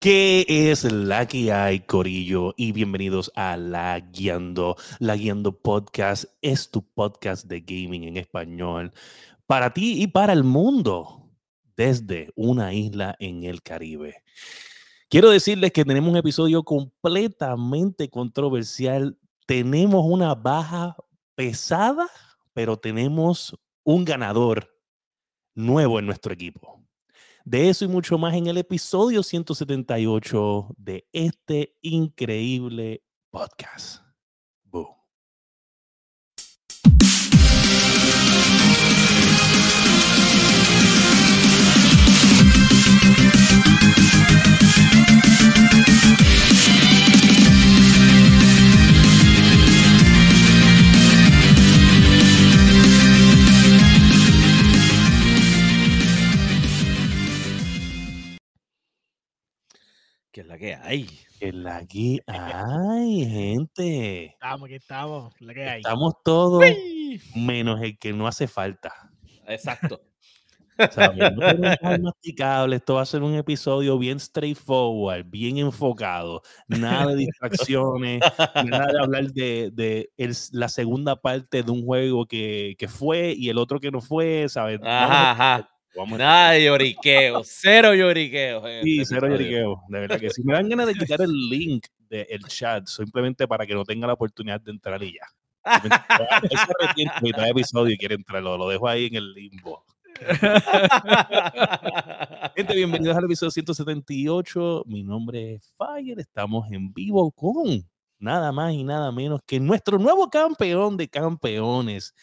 ¿Qué es la que hay, Corillo? Y bienvenidos a La Guiando. La Guiando Podcast es tu podcast de gaming en español para ti y para el mundo desde una isla en el Caribe. Quiero decirles que tenemos un episodio completamente controversial. Tenemos una baja pesada, pero tenemos un ganador nuevo en nuestro equipo. De eso y mucho más en el episodio 178 de este increíble podcast. Que es la que hay. Que es la que hay, gente. Estamos, estamos. La que hay. Estamos todos menos el que no hace falta. Exacto. No masticable, Esto va a ser un episodio bien straightforward, bien enfocado. Nada de distracciones, nada de hablar de, de el- la segunda parte de un juego que, que fue y el otro que no fue, ¿sabes? Ajá, ajá. Vamos Nada de lloriqueo. Cero lloriqueo. en Sí, cero lloriqueo, de verdad que sí. Me dan ganas de quitar el link del chat simplemente para que no tenga la oportunidad de entrar y ya. Él se arrepiente a mitad de episodio y quiere entrar, lo, lo dejo ahí en el limbo. Gente, bienvenidos al episodio 178. Mi nombre es Fire. Estamos en vivo con nada más y nada menos que nuestro nuevo campeón de campeones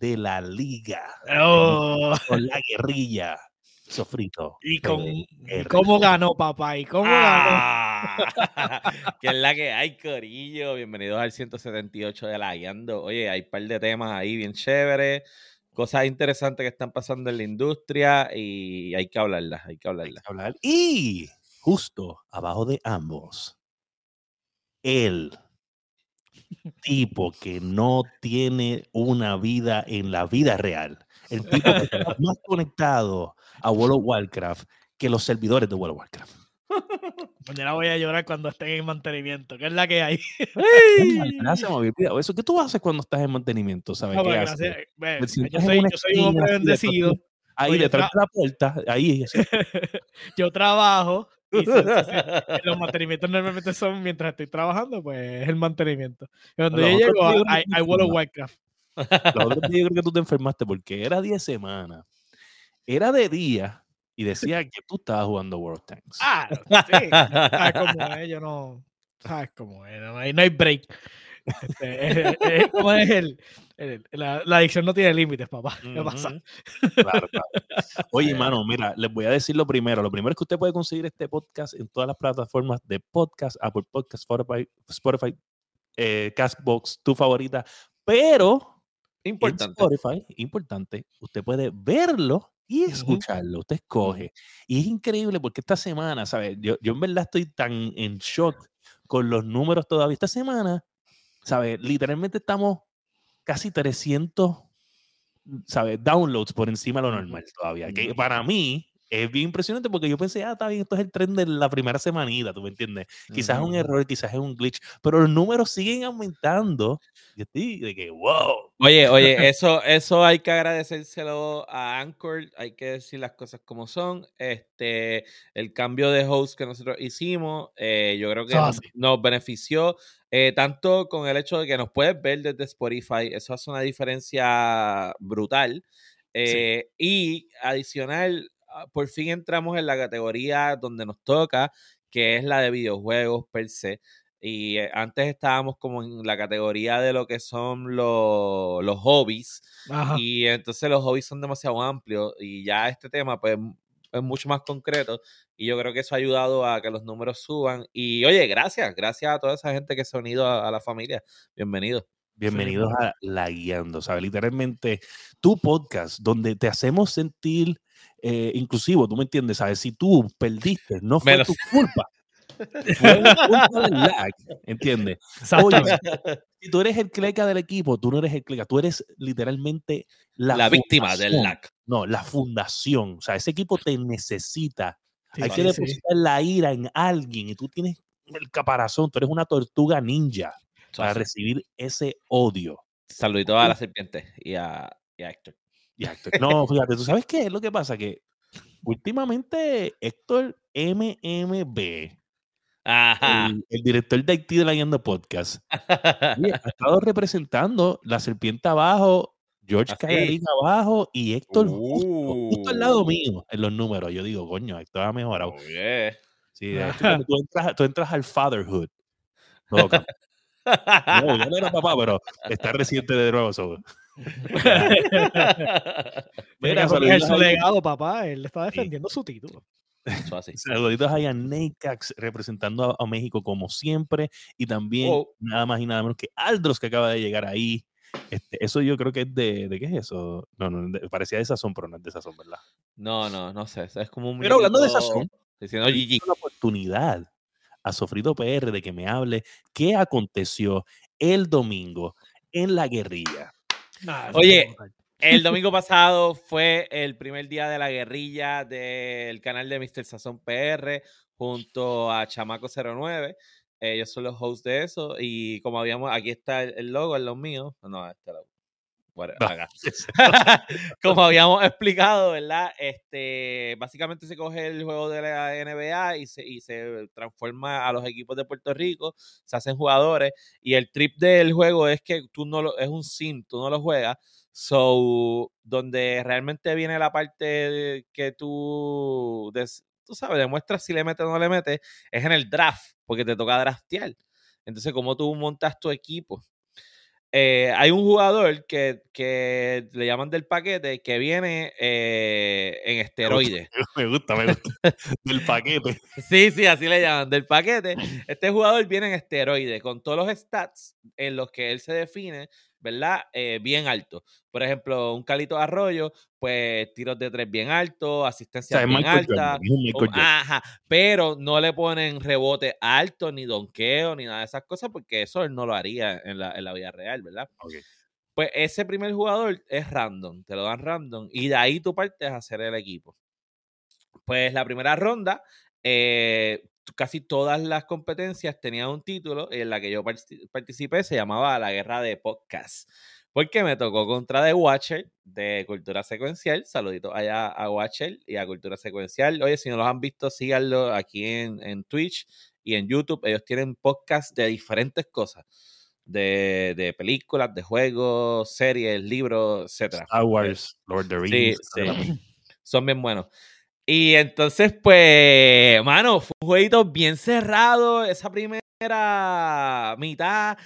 de la liga. Oh, Con la guerrilla. Sofrito. y, con, y cómo ganó, papá. Y cómo ganó. Ah, que es la que hay, Corillo. Bienvenidos al 178 de la Guiando. Oye, hay un par de temas ahí bien chéveres, cosas interesantes que están pasando en la industria y hay que hablarlas, hay que hablarlas. hablar. Y justo abajo de ambos, el tipo que no tiene una vida en la vida real. El tipo que está más conectado a World of Warcraft que los servidores de World of Warcraft. Mañana voy a llorar cuando estén en mantenimiento. Que es la que hay. Gracias, eso. ¿Qué tú haces cuando estás en mantenimiento? ¿Sabes No, qué haces? sientas yo, soy, yo soy un hombre bendecido. Ahí Oye, detrás de la puerta, ahí. Yo trabajo. Y si- si- si- los mantenimientos normalmente son mientras estoy trabajando, pues es el mantenimiento. Y Cuando Los yo llego World of funciona. Warcraft. Los otros días yo creo que tú te enfermaste porque era 10 semanas, era de día y decía que tú estabas jugando World Tanks. Ah, sí. ¿Sabes cómo es? Yo no. ¿Sabes cómo es? No hay, no hay break. Este, es, es- ¿cómo es el, el- la, la adicción no tiene límites, papá. ¿Qué pasa? Claro, claro. Oye, hermano, mira, les voy a decir lo primero. Lo primero es que usted puede conseguir este podcast en todas las plataformas de podcast, Apple Podcast, Spotify, Spotify eh, Castbox, tu favorita. Pero en Importante. Spotify, importante, usted puede verlo y escucharlo. Usted escoge. Y es increíble porque esta semana, ¿sabes? Yo, yo en verdad estoy tan en shock con los números todavía. Esta semana, ¿sabes? Literalmente estamos casi 300, ¿sabes? Downloads por encima de lo normal todavía. Que para mí es bien impresionante porque yo pensé, ah, está bien, esto es el tren de la primera semanita, ¿tú me entiendes? Quizás es un Ujú. error, quizás es un glitch, pero los números siguen aumentando. Yo estoy de que, wow. Oye, oye, eso, eso hay que agradecérselo a Anchor, hay que decir las cosas como son. Este, el cambio de host que nosotros hicimos, eh, yo creo que nos, nos benefició eh, tanto con el hecho de que nos puedes ver desde Spotify, eso hace una diferencia brutal. Eh, Y adicional, por fin entramos en la categoría donde nos toca, que es la de videojuegos per se. Y eh, antes estábamos como en la categoría de lo que son los, los hobbies. Ajá. Y entonces los hobbies son demasiado amplios. Y ya este tema, pues, es mucho más concreto. Y yo creo que eso ha ayudado a que los números suban. Y oye, gracias, gracias a toda esa gente que se ha unido a, a la familia. Bienvenidos. Bienvenidos a La Guiando, ¿sabes? Literalmente tu podcast donde te hacemos sentir eh, inclusivo, ¿tú me entiendes? ¿Sabes? Si tú perdiste, no fue Menos- tu culpa. Fue la culpa del lag, ¿entiendes? Oye, si tú eres el cleca del equipo, tú no eres el cleca, tú eres literalmente la, La, víctima del. LAC. No, la fundación. O sea, ese equipo te necesita Hay que depositar la ira en alguien y tú tienes el caparazón, tú eres una tortuga ninja para recibir ese odio. Saludito a la serpiente y a, Héctor. Y a Héctor. No, fíjate, ¿tú sabes qué es lo que pasa? Que últimamente Héctor MMB, El, director de Haití de la Guiando Podcast, ha estado representando la serpiente abajo, George Callarín abajo y Héctor justo, al lado uh. mío en los números. Yo digo, coño, Héctor ha mejorado. Sí, tú, entras, tú entras al fatherhood. No, no, ya no era papá, pero está reciente de nuevo. Mira, es su legado, papá. Él está defendiendo su título. Saluditos ahí a Necax representando a, México como siempre. Y también nada más y nada menos que Aldros que acaba de llegar ahí. Este, eso yo creo que es de, de. ¿Qué es eso? No, no, parecía de sazón, pero no es de sazón, ¿verdad? No, no, no sé. Es como un. Pero hablando de sazón, diciendo una oportunidad a Sofrito PR de que me hable qué aconteció el domingo en la guerrilla. Oye, el domingo pasado fue el primer día de la guerrilla del canal de Mr. Sazón PR junto a Chamaco 09. Ellos son los hosts de eso. Y como habíamos, aquí está el, logo, en los míos. No, este logo. Como habíamos explicado, ¿verdad? Este, básicamente se coge el juego de la NBA y se, y se transforma a los equipos de Puerto Rico, se hacen jugadores y el trip del juego es que tú no lo, es un sim, tú no lo juegas. So, donde realmente viene la parte que tú, tú sabes, demuestras si le metes o no le metes, es en el draft, porque te toca draftear. Entonces, como tú montas tu equipo. Eh, hay un jugador que, que, le llaman del paquete que viene eh, en esteroides. Me gusta, me gusta. del paquete. Sí, sí, así le llaman, del paquete. Este jugador viene en esteroides, con todos los stats en los que él se define ¿verdad? Eh, bien alto. Por ejemplo, un Calito Arroyo, pues tiros de tres bien altos, asistencia bien alta. ajá, pero no le ponen rebote alto, ni donqueo, ni nada de esas cosas, porque eso él no lo haría en la, en la vida real, ¿verdad? Pues ese primer jugador es random, te lo dan random, y de ahí tú partes a hacer el equipo. Pues la primera ronda, eh, casi todas las competencias tenían un título en la que yo participé, se llamaba La Guerra de Podcast. Porque me tocó contra The Watcher de Cultura Secuencial. Saludito allá a Watcher y a Cultura Secuencial. Oye, si no los han visto, síganlo aquí en, en Twitch y en YouTube. Ellos tienen podcasts de diferentes cosas. De, de, películas, de juegos, series, libros, etc. Star Wars, Lord of the Rings. Sí, sí. Son bien buenos. Y entonces, pues, mano, fue un jueguito bien cerrado. Esa primera mitad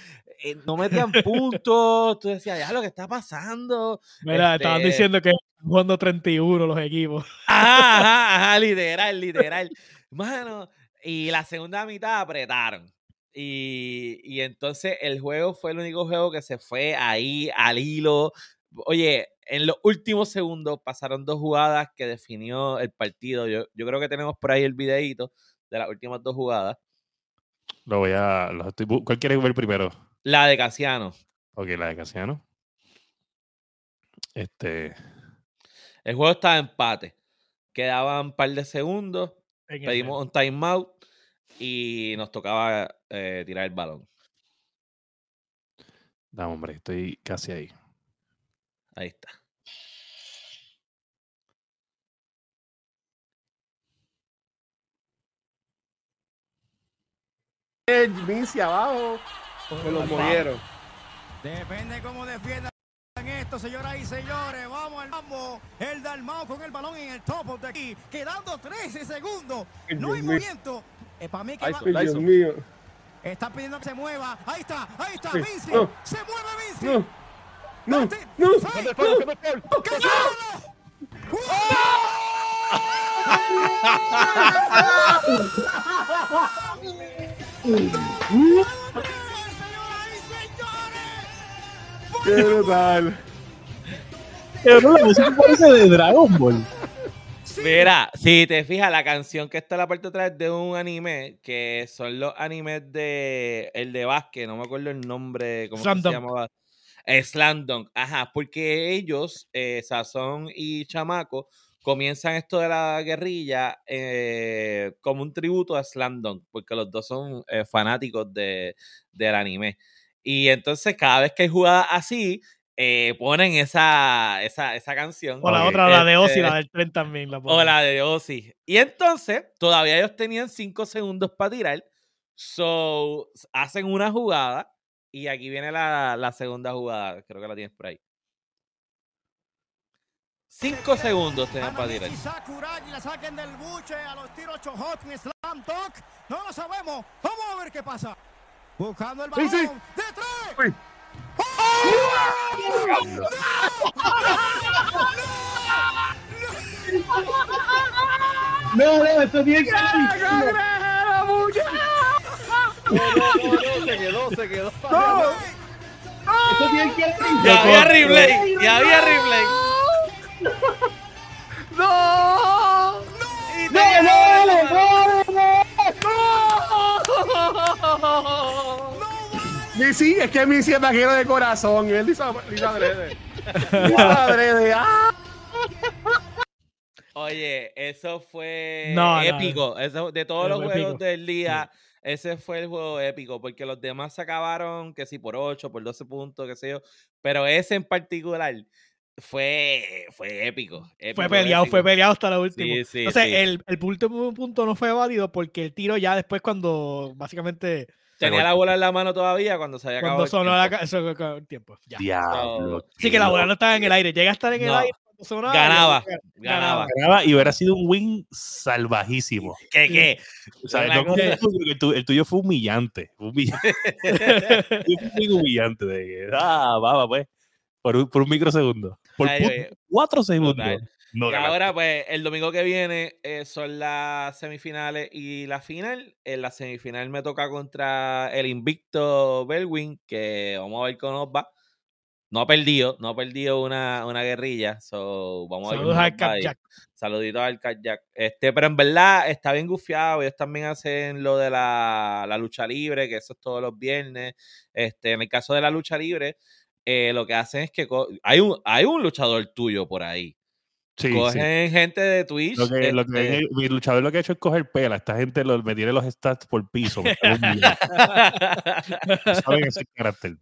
eh, no metían puntos. Tú decías, ya lo que está pasando. Mira, estaban este diciendo que jugando 31 los equipos. Ajá, ajá, ajá, literal, literal. Mano, y la segunda mitad apretaron. Y, y entonces el juego fue el único juego que se fue ahí al hilo. Oye, en los últimos segundos pasaron dos jugadas que definió el partido. Yo, yo creo que tenemos por ahí el videito de las últimas dos jugadas. Lo voy a. ¿Cuál quieres ver primero? La de Casiano. Ok, la de Casiano. Este. El juego estaba empate. Quedaban un par de segundos. Pedimos un timeout y nos tocaba eh, tirar el balón. No, hombre, estoy casi ahí. Ahí está. Vinci abajo, se los movieron. Depende cómo defiendan esto, señoras y señores. Vamos al mambo. El Dalmao con el balón en el top de aquí. Quedando 13 segundos. no hay movimiento. Es para mí que Ay, Dios mío. Está pidiendo que se mueva. Ahí está, ahí está, Vinci. Se mueve Vinci. No. No, no, no, ¡Qué brutal! Pero no, la música parece de Dragon Ball. Mira, si te fijas, la canción que está en la parte de atrás de un anime, que son los animes de el de básquet, no me acuerdo el nombre, ¿cómo se llamaba? Slam Dunk, ajá, porque ellos, eh, Sazón y Chamaco, comienzan esto de la guerrilla eh, como un tributo a Slam Dunk, porque los dos son eh, fanáticos de, del anime. Y entonces cada vez que hay jugadas así, eh, ponen esa, esa, esa canción. O la otra, la de Ozzy, este, la del tren también. La O ponen. la de Ozzy. Y entonces, todavía ellos tenían cinco segundos para tirar. So, hacen una jugada. Y aquí viene la, la segunda jugada. Creo que la tienes por ahí. Cinco segundos tenían para tirar. Sakuragi la saquen del buche a los tiros Chohot en Slam Dunk. No lo sabemos. Vamos a ver qué pasa. Buscando el Sí, balón. sí. ¡De tres! Uy. No, no, esto tiene que se quedó, se quedó. No, Ya había replay. Ya había replay. No. No, no, no, no. Sí, es que mi sí es vaquero de corazón. Él dice Adrede. Adrede. ¡Ah! Oye, eso fue No, no, épico. Eso, de todos los Fue juegos épico. del día, ese fue el juego épico, porque los demás se acabaron, que sí, por 8, por 12 puntos, qué sé yo. Pero ese en particular fue, fue épico. Fue épico, peleado, fue peleado hasta lo último. Sí, sí, Entonces, sí. el, el último punto no fue válido porque el tiro ya después cuando básicamente Tenía la bola en la mano todavía cuando se había acabado. cuando el sonó la, tiempo. ca- eso, el tiempo. Ya. Diablo. Sí que la bola no estaba en el aire. Llega a estar en el aire sonaba. Ganaba, ganaba. Ganaba. Y hubiera sido un win salvajísimo. ¿Qué, qué? O sea, Una no como cosa- el, tuyo, el fue humillante. humillante. Muy humillante. De que, ah, va, va, pues. Por un, por un microsegundo. Por Ay, cuatro segundos. total. No, y ahora, pues, el domingo que viene eh, son las semifinales y la final. En la semifinal me toca contra el invicto Belwin, que vamos a ver cómo nos va. No ha perdido, no ha perdido una, una guerrilla. So, vamos a Saludos cómo al. Jack. Saluditos al Jack. Este, pero en verdad está bien gufiado. Ellos también hacen lo de la, la lucha libre, que eso es todos los viernes. Este, en el caso de la lucha libre, eh, lo que hacen es que hay un, hay un luchador tuyo por ahí. Sí, sí. Cogen gente de Twitch. Lo que, lo que este, mi luchador lo que ha hecho es coger pela. Esta gente lo- me tiene los stats por piso. me. Saben ese carácter.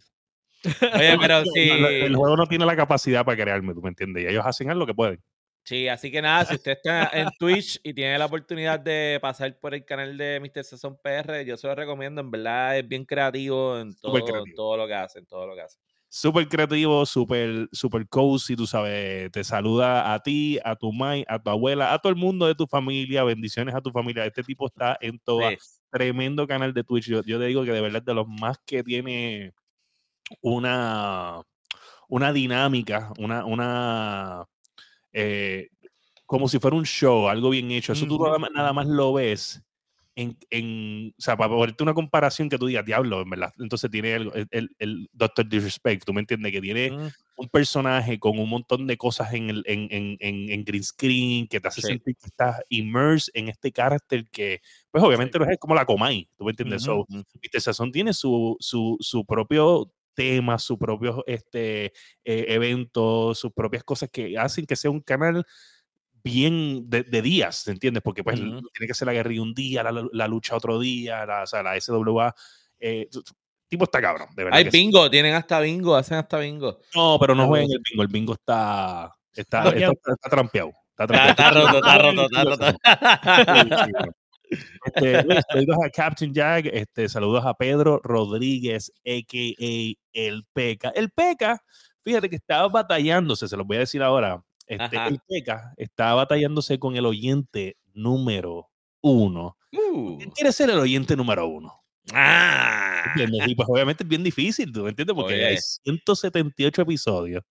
Oye, pero sí. El juego no tiene la capacidad para crearme, ¿tú me entiendes? Y ellos hacen lo que pueden. Sí, así que nada, si usted está en Twitch y tiene la oportunidad de pasar por el canal de Mr. Sesson PR, yo se lo recomiendo. En verdad es bien creativo en todo, creativo. todo lo que hace, en todo lo que hace. Súper creativo, súper super cozy, tú sabes. Te saluda a ti, a tu mai, a tu abuela, a todo el mundo de tu familia. Bendiciones a tu familia. Este tipo está en todo. Sí. Tremendo canal de Twitch. Yo, yo te digo que de verdad es de los más que tiene una, una dinámica, una, una eh, como si fuera un show, algo bien hecho. Eso tú Ujú, nada más, nada más lo ves en, en, o sea, para ponerte una comparación que tú digas, diablo, en verdad. Entonces tiene el, el, el- Doctor Disrespect, tú me entiendes, que tiene Mm, un personaje con un montón de cosas en, el, en, en, en, en green screen que te hace Sí. sentir que estás immersed en este carácter que, pues obviamente no es como la Comay, tú me entiendes. So, ujú, ujú. Mr. Sazón tiene su, su, su propio tema, sus propios este, eh, eventos, sus propias cosas que hacen que sea un canal bien de, de días, ¿entiendes? Porque pues tiene que ser la guerrilla un día, la, lucha otro día, la, o sea, la SWA. Eh, tipo está cabrón, de verdad. Hay sí. bingo, tienen hasta bingo, hacen hasta bingo. No, pero no jueguen bueno. el bingo. El bingo está, está, está, está- está trampeado. Está, Ah, trampeado. está roto, está roto, está roto. Este, saludos a Captain Jack, este, saludos a Pedro Rodríguez, a.k.a. El Peca. El Peca, fíjate que estaba batallándose, se los voy a decir ahora. Este, el Peca estaba batallándose con el oyente número uno. Uh, ¿Quién quiere ser el oyente número uno? ah. Pues obviamente es bien difícil, ¿tú me entiendes? Porque hay Oye. 178 episodios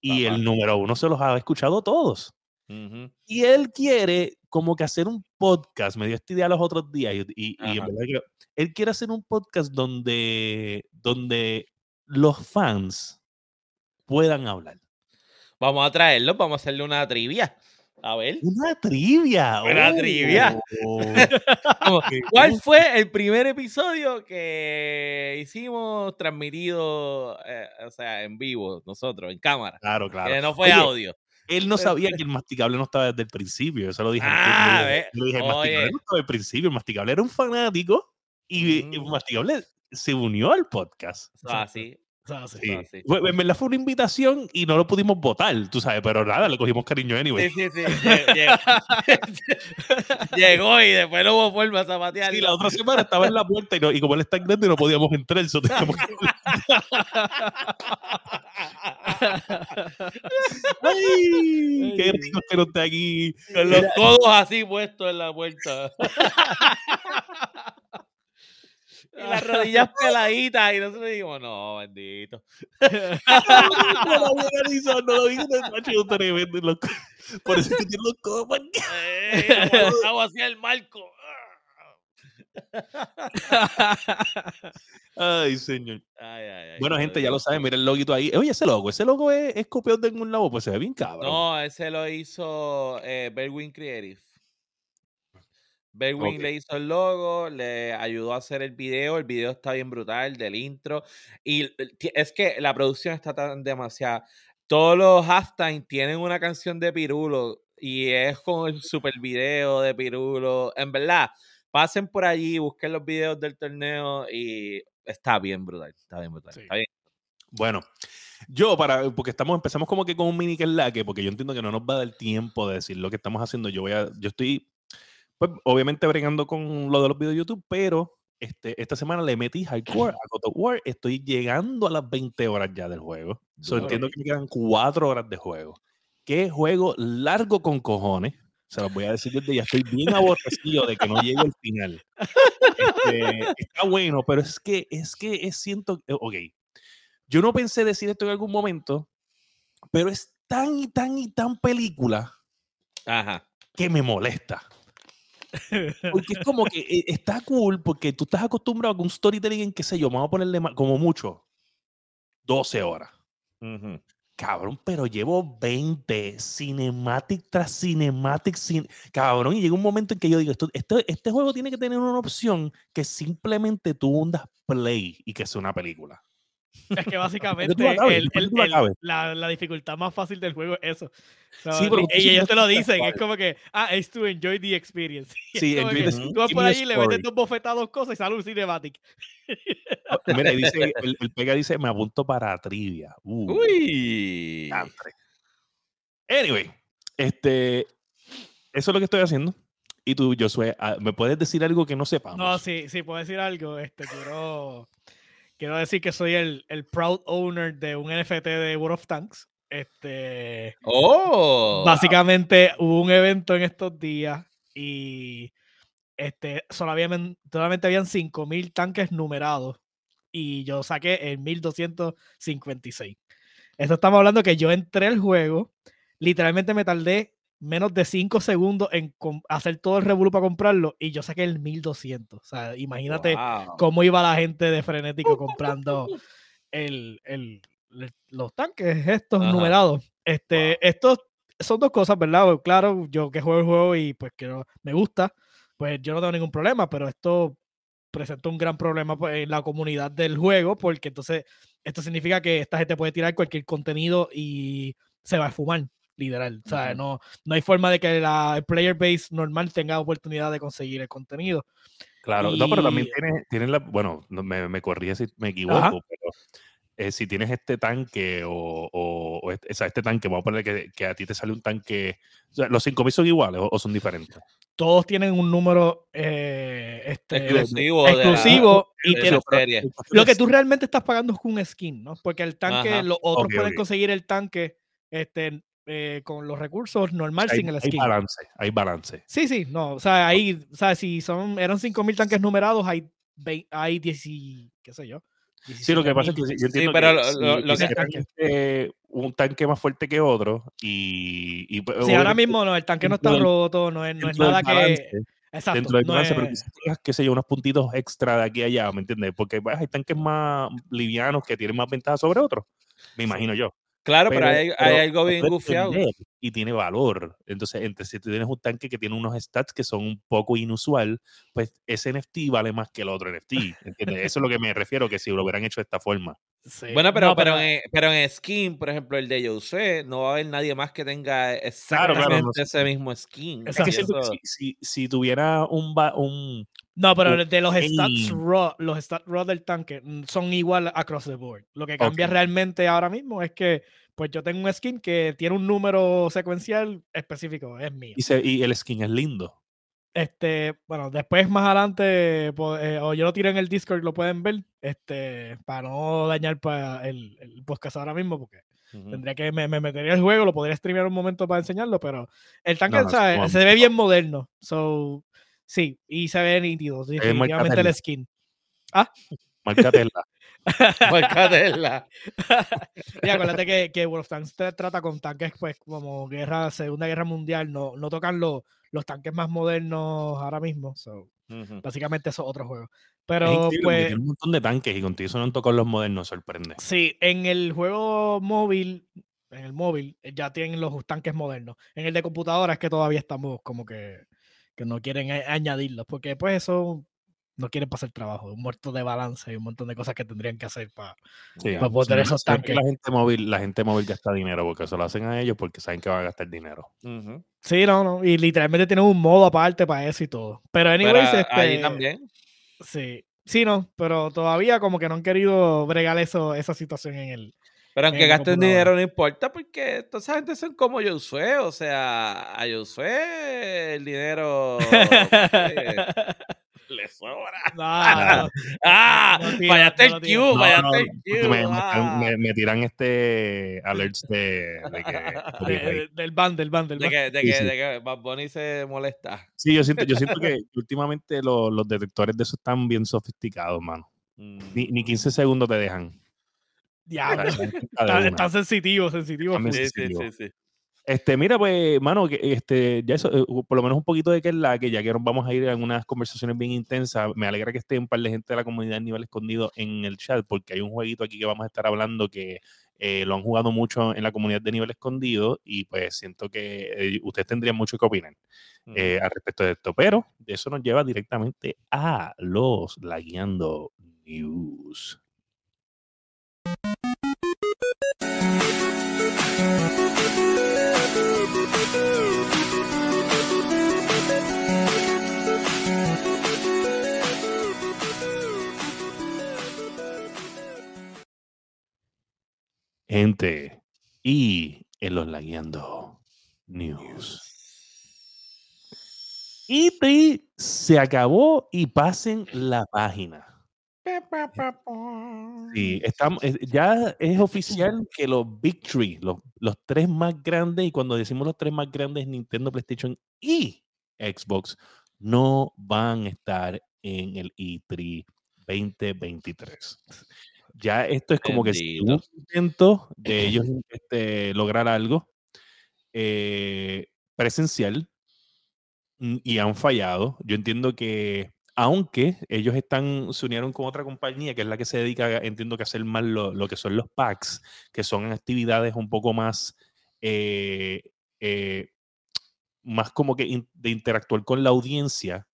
y el número uno se los ha escuchado todos. Y él quiere como que hacer un podcast, me dio esta idea los otros días, y, él quiere hacer un podcast donde, donde los fans puedan hablar. Vamos a traerlo, vamos a hacerle una trivia. A ver. Una trivia. Una trivia. oh. ¿Cuál fue el primer episodio que hicimos transmitido, eh, o sea, en vivo, nosotros, en cámara? Claro, claro. Que no fue Oye, audio. Él no sabía que el masticable no estaba desde el principio. Se lo dije. Ah, le dije- el masticable no estaba desde el principio. El masticable era un fanático y el Mm. masticable se unió al podcast. Eso sea, sí. Sí. Sí. Fue- En verdad fue una invitación y no lo pudimos votar, tú sabes, pero nada, le cogimos cariño anyway. Sí, sí, sí. lle- lle- Llegó y después no hubo forma a zapatear. Sí, la otra semana estaba en la puerta y, no- y como él está grande no podíamos entrar, so teníamos que- ¡Ay! ¡Qué rico que no esté aquí! Con los codos así puestos en la puerta. y las rodillas peladitas. Y nosotros dijimos, no, bendito. No lo organizado, no lo vi, macho, tremendo, loco. Por eso es que tiene los marcados. Eh, Estaba hacia el marco. Ay, señor. Ay, ay, ay, Bueno, gente, ya lo saben, mira el loguito ahí. Oye, ese logo, ese logo es, es copiado de algún lado, pues se ve bien cabrón. No, ese lo hizo eh, Berwin Creative. Berwin Ok. le hizo el logo, le ayudó a hacer el video. El video está bien brutal del intro. Y es que la producción está tan demasiada. Todos los halftime tienen una canción de Pirulo y es con el super video de Pirulo. En verdad, pasen por allí, busquen los videos del torneo y está bien brutal. Está bien brutal. Sí. Está bien. Bueno, yo para, porque estamos, empezamos como que con un mini que porque yo entiendo que no nos va a dar tiempo de decir lo que estamos haciendo. Yo voy a, yo estoy, pues, obviamente bregando con lo de los videos de YouTube, pero este, esta semana le metí hardcore a God of War. Estoy llegando a las 20 horas ya del juego. So, entiendo que me quedan 4 horas de juego. Qué juego largo con cojones. Se los voy a decir desde ya. Estoy bien aborrecido de que no llegue al final. Este, está bueno, pero es que, es que es, siento, eh, ok. Yo no pensé decir esto en algún momento, pero es tan y tan y tan película Ajá. que me molesta. Porque es como que eh, está cool porque tú estás acostumbrado a un storytelling en, qué sé yo, vamos a ponerle como mucho 12 horas. Cabrón, pero llevo 20 cinematic tras cinematic. cin- Cabrón, y llega un momento en que yo digo, esto, este, este juego tiene que tener una opción que simplemente tú hundas play y que sea una película. Es que básicamente acabes, el- el- el- la, la dificultad más fácil del juego es eso. O sea, Sí, pero tú y sí ellos te lo dicen, es como que, ah, es to enjoy the experience. Sí, enjoy que the- tú vas por me a ahí y le metes dos bofetadas, dos cosas y sale un cinematic. Mira, ahí dice, el, el pega dice, me apunto para trivia. Uh, Uy. diantre. Anyway, este, eso es lo que estoy haciendo. Y tú, Josué, ah, ¿me puedes decir algo que no sepamos? No, sí, sí, puedo decir algo. Este, quiero, quiero decir que soy el, el proud owner de un NFT de World of Tanks. Este, Oh. básicamente hubo un evento en estos días y este, solamente, solamente habían 5000 tanques numerados y yo saqué el 1256. Esto estamos hablando que yo entré al juego, literalmente me tardé menos de 5 segundos en hacer todo el revolú para comprarlo y yo saqué el 1200. O sea, imagínate Wow. cómo iba la gente de frenético comprando el, el- el- los tanques estos Ajá. numerados. Este, Estos son dos cosas, ¿verdad? Claro, yo que juego el juego y pues que no- me gusta, pues yo no tengo ningún problema, pero esto presenta un gran problema pues, en la comunidad del juego porque entonces esto significa que esta gente puede tirar cualquier contenido y se va a fumar, literal. O sea, no, no hay forma de que la, el player base normal tenga oportunidad de conseguir el contenido. Claro, no, pero también Y- tienes, tienes la, bueno, no, me, me corrige si me equivoco, Ajá. pero eh, si tienes este tanque o, o- o este, este tanque, vamos a poner que, que a ti te sale un tanque, o sea, ¿los 5000 son iguales o, o son diferentes? todos tienen un número eh, este, Exclusivo. de la- exclusivo y serie. lo que tú realmente estás pagando es un skin, ¿no? Porque el tanque, Ajá. los otros Ok, pueden ok. conseguir el tanque este, eh, con los recursos normal hay, sin el hay skin. balance, hay balance. Sí, sí, no, o sea, ahí, o sea, si son, eran 5000 tanques numerados, hay, hay 10, y- qué sé yo. Sí, lo que pasa es que 17,000. yo entiendo pero que lo- si lo- lo que- quisieran, este, un tanque más fuerte que otro y, y pues, Sí, ahora mismo no, el tanque no está del- roto, no es, no es nada que... Exacto. dentro del no balance, pero es- quizás tengas, qué sé yo, unos puntitos extra de aquí a allá, ¿me entiendes? Porque pues, hay tanques más livianos que tienen más ventaja sobre otros, me imagino yo. Claro, pero, hay, hay pero algo bien gufiado. Y tiene valor. Entonces, entre, si tú tienes un tanque que tiene unos stats que son un poco inusual, pues ese NFT vale más que el otro NFT. ¿entiendes? Eso es lo que me refiero, que si lo hubieran hecho de esta forma. Sí. Bueno, pero, No, pero, en, pero en skin, por ejemplo, el de Josué, no va a haber nadie más que tenga claro, exactamente no sé. ese mismo skin. Es que si, si, si tuviera un, un No, pero o de los stats raw, los stats raw del tanque mm, son igual across the board. Lo que cambia Ok. realmente ahora mismo es que pues yo tengo un skin que tiene un número secuencial específico, es mío. y, se- y el skin es lindo. Este, bueno, después más adelante, eh, o yo lo tiré en el Discord, lo pueden ver, este, para no dañar pa- el, el podcast ahora mismo, porque tendría que me, me metería el juego, lo podría streamear un momento para enseñarlo, pero el tanque No, no, ¿sabes? eso se ve bien moderno. So, sí, y se ve nítido, definitivamente el skin. Marca Tesla. Marcatela. Y acuérdate que, que World of Tanks te trata con tanques, pues, como guerra, Segunda Guerra Mundial, no, no tocan los los tanques más modernos ahora mismo. So, Ujú. básicamente eso es otro juego. Es Pero porque pues, tiene un montón de tanques y contigo eso no tocado los modernos, sorprende. sí, en el juego móvil, en el móvil, eh, ya tienen los tanques modernos. En el de computadora es que todavía estamos como que, que no quieren añadirlos, porque pues eso no quieren pasar trabajo, un muerto de balance y un montón de cosas que tendrían que hacer para Sí, para poder tener esos tanques. La gente móvil, la gente móvil gasta dinero porque eso lo hacen a ellos porque saben que van a gastar dinero. Ujú. Sí, no, no. Y literalmente tienen un modo aparte para eso y todo. Pero, Pero anyways, ahí este, también. Sí. Sí, no, pero todavía como que no han querido bregar eso, esa situación en el. Pero aunque gasten dinero no importa porque toda esa gente son como Josué, o sea, a Josué el dinero le sobra. No, no, ¡Ah! fallaste no el. Q, No, fallaste no, el Q. me, ah. me- me tiran este alerts de, de que de- de- del ban, del ban, del De ban. que, de, Sí, que, sí. de que Bad Bunny se molesta. Sí, yo siento, yo siento que últimamente lo- los detectores de eso están bien sofisticados, mano. Mm. Ni, ni 15 segundos te dejan. Diablo. Te dan cuenta de Tan, una. tan sensitivo, sensitivo. También full. Sí, sí, sí, sí. Este, mira, pues, mano, que este, ya eso, eh, por lo menos un poquito de que es la que ya que nos vamos a ir en unas conversaciones bien intensas. Me alegra que esté un par de gente de la comunidad en nivel escondido en el chat, porque hay un jueguito aquí que vamos a estar hablando que eh, lo han jugado mucho en la comunidad de nivel escondido y pues siento que eh, ustedes tendrían mucho que opinar Mm. eh, al respecto de esto. Pero eso nos lleva directamente a los Lagueando News. Gente, y en los Lagueando News. E3 se acabó y pasen la página. Sí, estamos, eh, ya es oficial que los Big Three, los, los tres más grandes, y cuando decimos los tres más grandes, Nintendo, PlayStation y Xbox, no van a estar en el E E3 2023. Ya esto es como que Bendito. segundo intento de ellos este, lograr algo eh, presencial mm, y han fallado. Yo entiendo que, aunque ellos están, se unieron con otra compañía que es la que se dedica, entiendo que a hacer más lo, lo que son los packs, que son actividades un poco más, eh, eh, más como que in- de interactuar con la audiencia.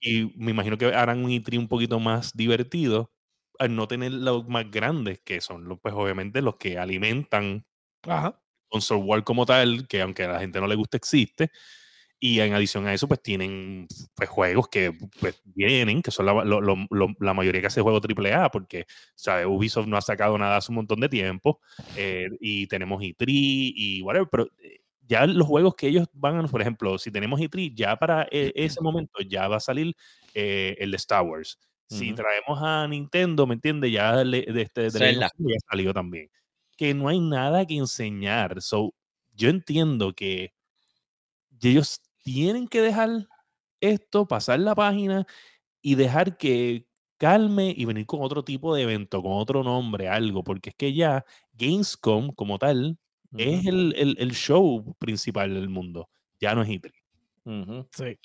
Y me imagino que harán un E3 un poquito más divertido al no tener los más grandes, que son los, pues obviamente los que alimentan Ajá. console war como tal, que aunque a la gente no le guste, existe. Y en adición a eso, pues tienen pues, juegos que pues, vienen, que son la, lo- lo- lo- la mayoría que hace juegos AAA, porque ¿sabe? Ubisoft no ha sacado nada hace un montón de tiempo. eh, y tenemos E3 y whatever, pero eh, ya los juegos que ellos van a, por ejemplo, si tenemos E3, ya para eh, ese momento ya va a salir eh, el de Star Wars. Si traemos a Nintendo, ¿me entiendes? Ya le- de este de Zelda. Ya salió también. Que no hay nada que enseñar. So, yo entiendo que ellos tienen que dejar esto, pasar la página y dejar que calme y venir con otro tipo de evento, con otro nombre, algo, porque es que ya Gamescom como tal es el, el- el show principal del mundo, ya no es E3. Ujú. Sí.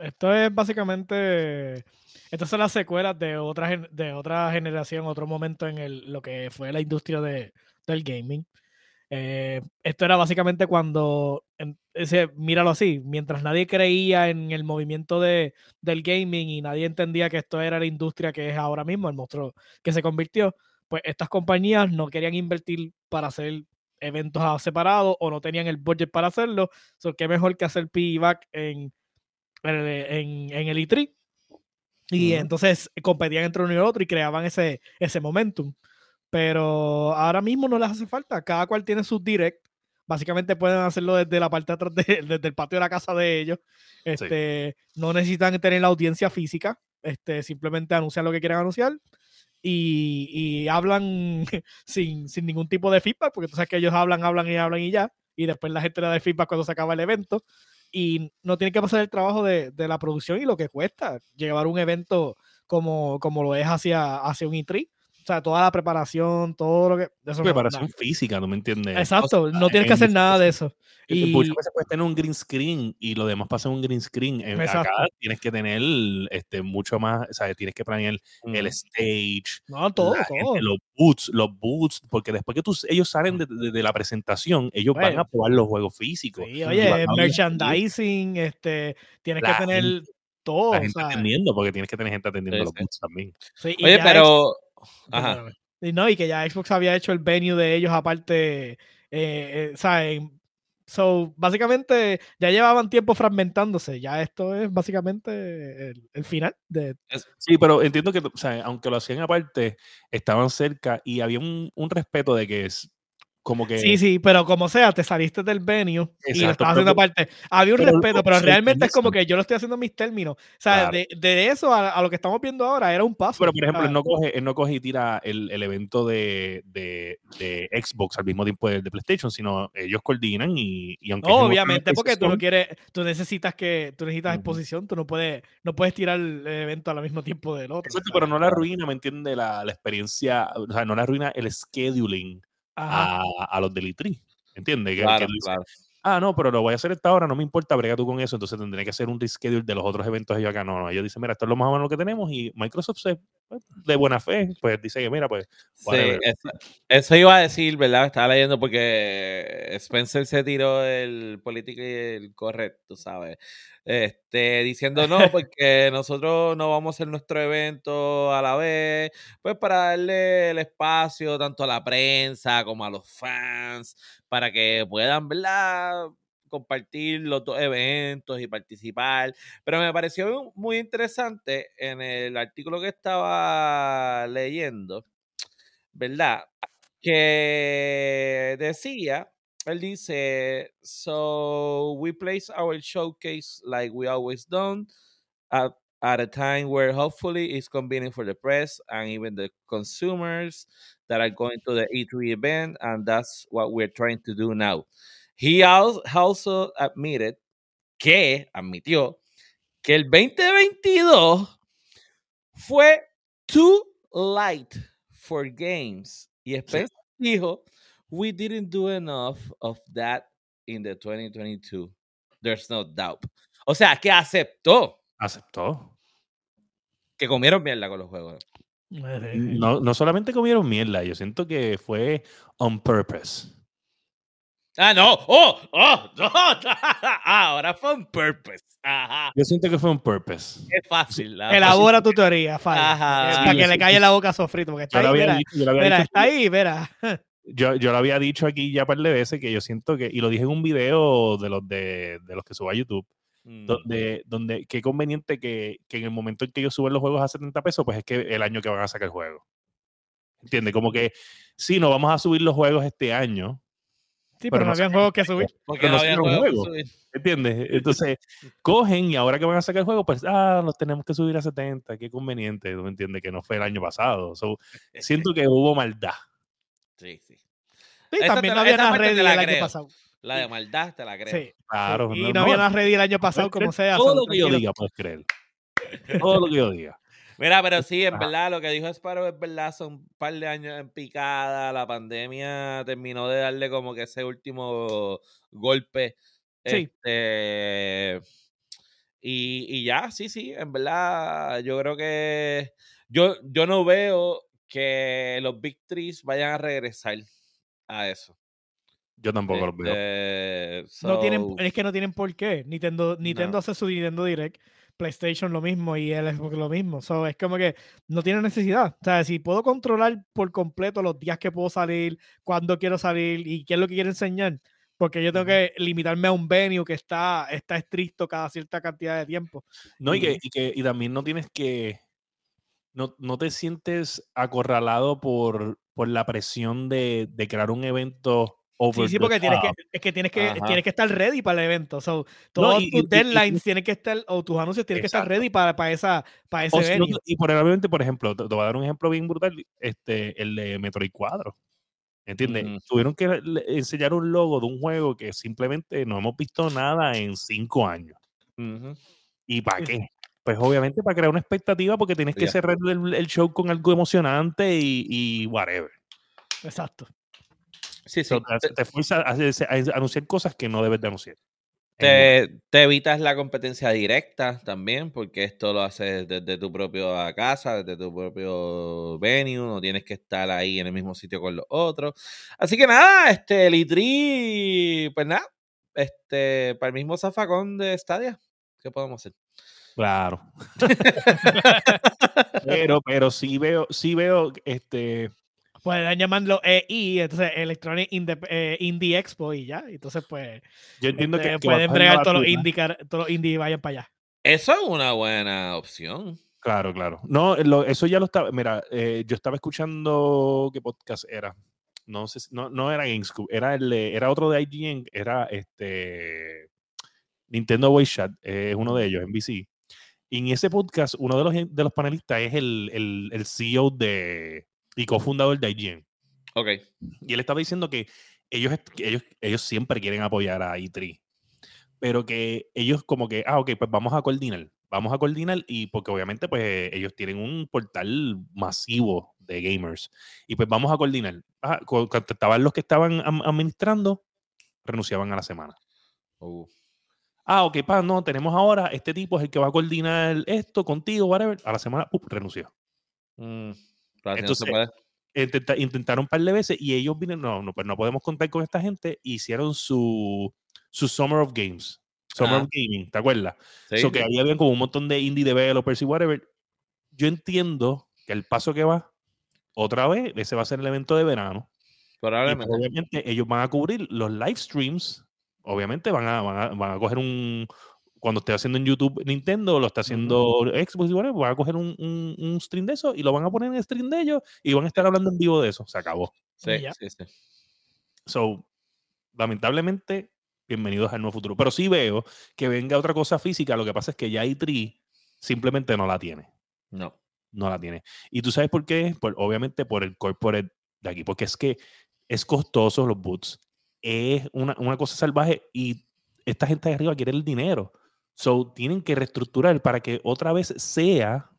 Esto es básicamente. Estas son las secuelas de otra, de otra generación, otro momento en el, lo que fue la industria de, del gaming. Eh, esto era básicamente cuando, ese, míralo así, mientras nadie creía en el movimiento de, del gaming y nadie entendía que esto era la industria que es ahora mismo, el monstruo que se convirtió, pues estas compañías no querían invertir para hacer eventos separados o no tenían el budget para hacerlo. So, qué mejor que hacer piggyback en, en, en, en el E3. Y Ujú. entonces competían entre uno y otro y creaban ese, ese momentum. Pero ahora mismo no les hace falta. Cada cual tiene sus direct. Básicamente pueden hacerlo desde la parte de atrás, de- desde el patio de la casa de ellos. Este, No necesitan tener la audiencia física. Este, simplemente anuncian lo que quieren anunciar y, y hablan sin, sin ningún tipo de feedback, porque tú sabes que ellos hablan, hablan y hablan y ya. Y después la gente le da el feedback cuando se acaba el evento. Y no tiene que pasar el trabajo de, de la producción y lo que cuesta llevar un evento como, como lo es hacia, hacia un E3. Sea, toda la preparación, todo lo que. eso Preparación física, ¿no me entiendes? Exacto, no tienes que hacer nada de eso. Y muchas veces puedes tener un green screen y lo demás pasa en un green screen. En- Exacto. Acá tienes que tener este, mucho más, o sea, tienes que planear el Mm. stage, no, todo, todo. gente, los boots, los boots, porque después que tú, ellos salen de, de- de la presentación, ellos van a probar los juegos físicos. Sí, oye, a merchandising, este, tienes La que tener gente- todo. la o gente sea, atendiendo, porque tienes que tener gente atendiendo Sí, los sí. boots también. Oye, pero. Ajá. Y no, y que ya Xbox había hecho el venue de ellos aparte, eh, eh, ¿sabes? So, básicamente ya llevaban tiempo fragmentándose. Ya esto es básicamente el, el final de. Sí, pero entiendo que, o sea, aunque lo hacían aparte, estaban cerca y había un, un respeto de que es como que... Sí, sí, pero como sea, te saliste del venue y lo Exacto, estabas haciendo aparte. Había un pero respeto, pero realmente es como que yo lo estoy haciendo en mis términos. O sea, Claro. de, de eso a, a lo que estamos viendo ahora era un paso. Pero, por ejemplo, él no coge, él no coge y tira el, el evento de, de, de Xbox al mismo tiempo de, de PlayStation, sino ellos coordinan y, y aunque... No, obviamente, porque tú no quieres, tú necesitas que, tú necesitas exposición, tú no puedes, no puedes tirar el evento al mismo tiempo del otro. Exacto, pero no la arruina, ¿me entiende? La, la experiencia, o sea, no la arruina el scheduling. A, a los del E3, ¿entiendes? Que- que Claro, claro. ah, no, pero lo voy a hacer esta hora, no me importa, brega tú con eso, entonces tendré que hacer un reschedule de los otros eventos ellos acá. No, no, ellos dicen, mira, esto es lo más o menos lo que tenemos y Microsoft se, pues, de buena fe, pues dice que, mira, pues, Sí, eso, eso iba a decir, ¿verdad? Estaba leyendo porque Spencer se tiró el político y el correcto, ¿sabes? Este, diciendo no, porque nosotros no vamos a hacer nuestro evento a la vez, pues para darle el espacio tanto a la prensa como a los fans, para que puedan, ¿verdad? compartir los dos eventos y participar. Pero me pareció muy interesante en el artículo que estaba leyendo, ¿verdad? Que decía, él dice, so we place our showcase like we always done at, at a time where hopefully it's convenient for the press and even the consumers that are going to the E3 event, and that's what we're trying to do now. He also admitted que, admitió, que el 2022 fue too light for games. Y Spencer dijo, we didn't do enough of that in the 2022. There's no doubt. O sea, que aceptó Aceptó. que comieron mierda con los juegos. No, no solamente comieron mierda, yo siento que fue on purpose. Ah, no. Oh, oh, no. Ahora fue on purpose. Ajá. Yo siento que fue on purpose. Es fácil. la Elabora tu teoría. Ajá. eh, Sí, para que sí, le sí. calle la boca a Sofrito, porque está Yo ahí, dicho está ahí, mira. Yo, yo lo había dicho aquí ya un par de veces que yo siento que, y lo dije en un video de los de, de los que subo a YouTube, Mm. donde, donde qué conveniente que, que en el momento en que ellos suben los juegos a 70 pesos, pues es que el año que van a sacar el juego. ¿Entiendes? Como que sí, no vamos a subir los juegos este año, Sí, Pero pero no no habían juegos que subir. Porque no no había sacaron juego que juego. subir. ¿entiendes? Entonces cogen y ahora que van a sacar el juego, pues ah, los tenemos que subir a 70, qué conveniente, ¿tú me entiendes? Que no fue el año pasado. So, siento que hubo maldad. Sí, sí. También te no había ready la el año creo. pasado. La de maldad te la creo. Sí, Claro. sí. Y no, había nada ready el año pasado, como sea. Todo lo que yo diga, puedes creer. Todo lo que yo diga. Mira, pero sí, en Ajá. verdad, lo que dijo Sparrow es verdad, son un par de años en picada, la pandemia terminó de darle como que ese último golpe. Sí. Este, y, y ya, sí, sí, en verdad, yo creo que yo, yo no veo que los Big Trees vayan a regresar a eso. Yo tampoco los veo. Este, No tienen, es que no tienen por qué. Nintendo, Nintendo No. hace su Nintendo Direct, PlayStation lo mismo y el Xbox lo mismo. So, es como que no tiene necesidad. O sea, si puedo controlar por completo los días que puedo salir, cuándo quiero salir y qué es lo que quiero enseñar, porque yo tengo que limitarme a un venue que está, está estricto cada cierta cantidad de tiempo. No, y Y- que, y que y también no tienes que. No, no te sientes acorralado por, por la presión de, de crear un evento over Sí, sí, porque tienes que, es que tienes que, Ajá. tienes que estar ready para el evento. So, todos y- tus y- y- deadlines tienen que estar, o tus anuncios tienen que estar ready para, para, esa, para ese O si no, y probablemente, por ejemplo, te, te voy a dar un ejemplo bien brutal, este, el de Metroid 4. ¿Entiendes? Tuvieron que enseñar un logo de un juego que simplemente no hemos visto nada en cinco años. ¿Y para qué? Pues obviamente para crear una expectativa porque tienes que cerrar el, el show con algo emocionante y, y whatever. Exacto. Sí, sí. Te, te fuerza a, anunciar cosas que no debes de anunciar. Te, te evitas la competencia directa también, porque esto lo haces desde tu propia casa, desde tu propio venue, no tienes que estar ahí en el mismo sitio con los otros. Así que nada, este, el E3, pues nada, este, para el mismo zafacón de Stadia, ¿qué podemos hacer? Claro. pero, pero sí veo, sí veo, este, Pueden llamarlo EI, entonces Electronic eh, Indie Expo y ya. Entonces, pues, yo entiendo este, que, pueden bregar todos los, indie, todos los indie y vayan para allá. Eso es una buena opción. Claro, claro. No, lo- eso ya lo estaba. Mira, eh, yo estaba escuchando qué podcast era. No sé, si- no, no era Gamescoop, era el, de- era otro de IGN, era este Nintendo Voice Chat, eh, es uno de ellos, NBC. En ese podcast, uno de los, de los panelistas es el, el, el CEO de y cofundador de IGN. Ok. Y él estaba diciendo que ellos, ellos, ellos siempre quieren apoyar a E3, pero que ellos como que, ah, ok, pues vamos a coordinar, vamos a coordinar y porque obviamente pues ellos tienen un portal masivo de gamers y pues vamos a coordinar. Ah, cu- cuando estaban los que estaban administrando, renunciaban a la semana. Uh, Ah, ok, pa, no, tenemos ahora, este tipo es el que va a coordinar esto contigo, whatever, a la semana, ¡pup! renunció. mm, Entonces. Intenta- intentaron un par de veces y ellos vinieron, no, no, pues no podemos contar con esta gente. Hicieron su, su Summer of Games, Summer Ah. of Gaming, ¿te acuerdas? Sí, So que sí. ahí habían como un montón de indie developers y whatever. Yo entiendo que el paso que va, otra vez, ese va a ser el evento de verano. Y Probablemente. obviamente ellos van a cubrir los live streams. Obviamente van a, van a, van a coger un. Cuando esté haciendo en YouTube Nintendo, lo está haciendo Xbox y whatever, van a coger un, un, un stream de eso y lo van a poner en el stream de ellos y van a estar hablando en vivo de eso. Se acabó. Sí, ya. sí, sí. So, lamentablemente, bienvenidos al nuevo futuro. Pero sí veo que venga otra cosa física. Lo que pasa es que ya E3 simplemente no la tiene. No. No la tiene. ¿Y tú sabes por qué? Por, obviamente por el corporate de aquí. Porque es que es costoso los boots. Es una, una cosa salvaje y esta gente de arriba quiere el dinero. So, tienen que reestructurar para que otra vez sea,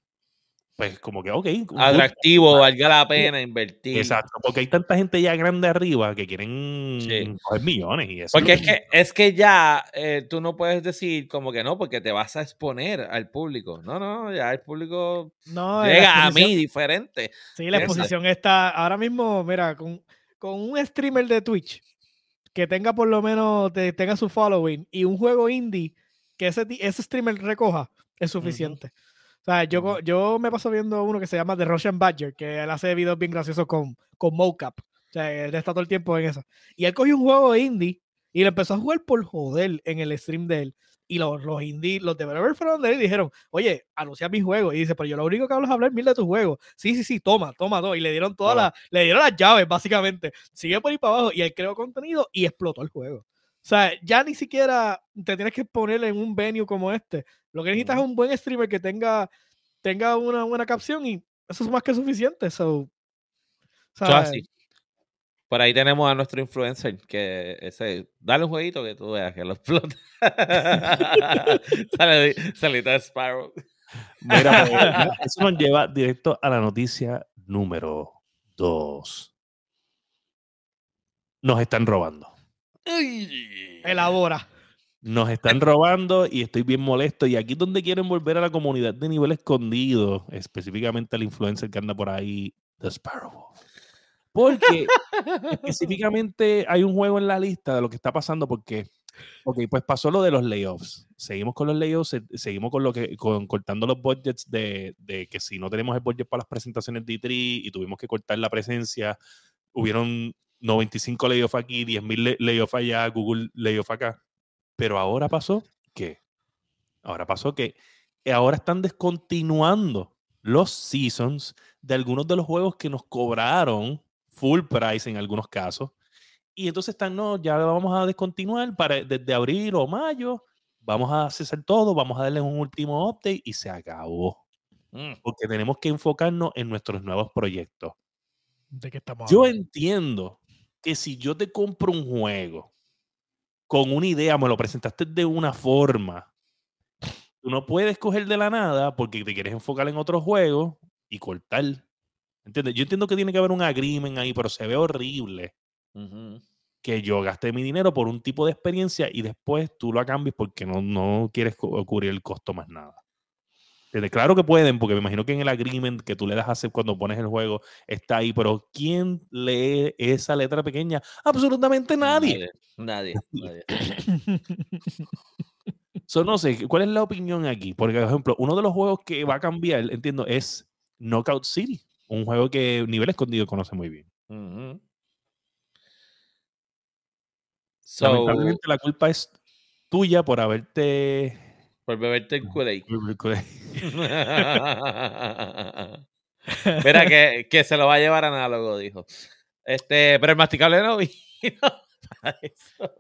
pues como que, ok. Atractivo, valga la pena invertir. Exacto, porque hay tanta gente ya grande arriba que quieren Sí. coger millones y eso. Porque es que, es que ya eh, tú no puedes decir como que no, porque te vas a exponer al público. No, no, ya el público No, llega a mí diferente. Sí, la exposición está ahora mismo, mira, con, con un streamer de Twitch que tenga por lo menos, te- tenga su following y un juego indie que ese, ese streamer recoja, es suficiente. O sea, yo, yo me paso viendo uno que se llama The Russian Badger, que él hace videos bien graciosos con, con mocap. O sea, él está todo el tiempo en eso. Y él cogió un juego indie y lo empezó a jugar por joder en el stream de él. Y los, los indie, los developers fueron de él y dijeron, oye, anuncia mi juego. Y dice, pero yo lo único que hablo es hablar mil de tu juego. Sí, sí, sí, toma, toma todo. Y le dieron todas las, le dieron las llaves, básicamente. Sigue por ahí para abajo. Y él creó contenido y explotó el juego. O sea, ya ni siquiera te tienes que poner en un venue como este. Lo que necesitas es un buen streamer que tenga, tenga una buena capción y eso es más que suficiente. So, Eso ¿sabes? Por ahí tenemos a nuestro influencer que ese, dale un jueguito que tú veas que lo explota. Sale, salita de Sparrow. Mira, pues, mira, eso nos lleva directo a la noticia número 2. Nos están robando. Elabora. Nos están robando y estoy bien molesto. Y aquí es donde quieren volver a la comunidad de nivel escondido, específicamente al influencer que anda por ahí, The Sparrow. Porque específicamente hay un juego en la lista de lo que está pasando porque, ok, pues pasó lo de los layoffs. Seguimos con los layoffs, se- seguimos con lo que, con cortando los budgets de, de que si no tenemos el budget para las presentaciones de E3 y tuvimos que cortar la presencia, hubieron 95 layoffs aquí, 10.000 le- layoffs allá, Google layoff acá. Pero ahora pasó que, ahora pasó que ahora están descontinuando los seasons de algunos de los juegos que nos cobraron full price en algunos casos. Y entonces están, no, ya lo vamos a descontinuar para, desde abril o mayo. Vamos a cesar todo, vamos a darle un último update y se acabó. Mm. Porque tenemos que enfocarnos en nuestros nuevos proyectos. ¿De qué estamos Yo hablando? entiendo que si yo te compro un juego con una idea, me lo presentaste de una forma, tú no puedes coger de la nada porque te quieres enfocar en otro juego y cortar. ¿Entiendes? Yo entiendo que tiene que haber un agreement ahí, pero se ve horrible que yo gasté mi dinero por un tipo de experiencia y después tú lo cambies porque no, no quieres cu- cubrir el costo más nada. ¿Entiendes? Claro que pueden, porque me imagino que en el agreement que tú le das a hacer cuando pones el juego está ahí, pero ¿quién lee esa letra pequeña? Absolutamente nadie. Nadie. Nadie. nadie. So, no sé, ¿cuál es la opinión aquí? Porque, por ejemplo, uno de los juegos que va a cambiar, entiendo, es Knockout City, un juego que Nivel Escondido conoce muy bien. So, Lamentablemente la culpa es tuya por haberte... por beberte el Kool-Aid. Mira, que, que se lo va a llevar análogo, dijo. Este, pero el masticable no vino para eso.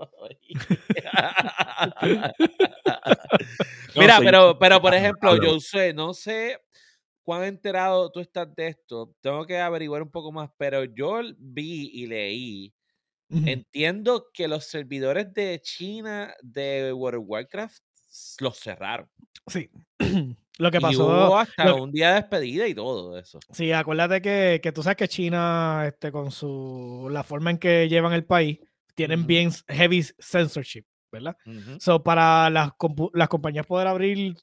Mira, pero, pero por ejemplo, yo sé, no sé cuán enterado tú estás de esto. Tengo que averiguar un poco más, pero yo vi y leí. Ujú. Entiendo que los servidores de China de World of Warcraft los cerraron. Sí. Lo que y pasó. hubo hasta lo un día de despedida y todo eso. Sí, acuérdate que, que tú sabes que China, este, con su la forma en que llevan el país, tienen Ujú. bien heavy censorship, ¿verdad? Ujú. So, para las, las compañías poder abrir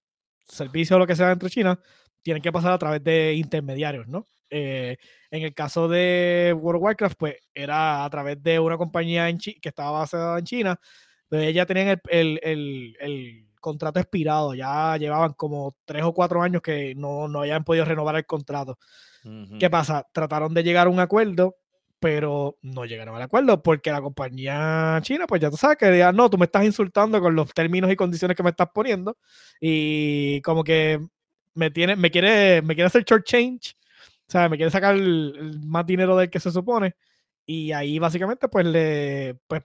servicios o lo que sea dentro de China, tienen que pasar a través de intermediarios, ¿no? Eh, en el caso de World of Warcraft, pues era a través de una compañía en que estaba basada en China, pero ellos ya tenían el, el- el- el contrato expirado, ya llevaban como tres o cuatro años que no, no habían podido renovar el contrato. ¿Qué pasa? Trataron de llegar a un acuerdo, pero no llegaron al acuerdo porque la compañía china, pues ya tú sabes que digan, no, tú me estás insultando con los términos y condiciones que me estás poniendo y como que me tiene, me quiere, me quiere hacer short change, o sea, me quiere sacar el- el más dinero del que se supone y ahí básicamente pues le, pues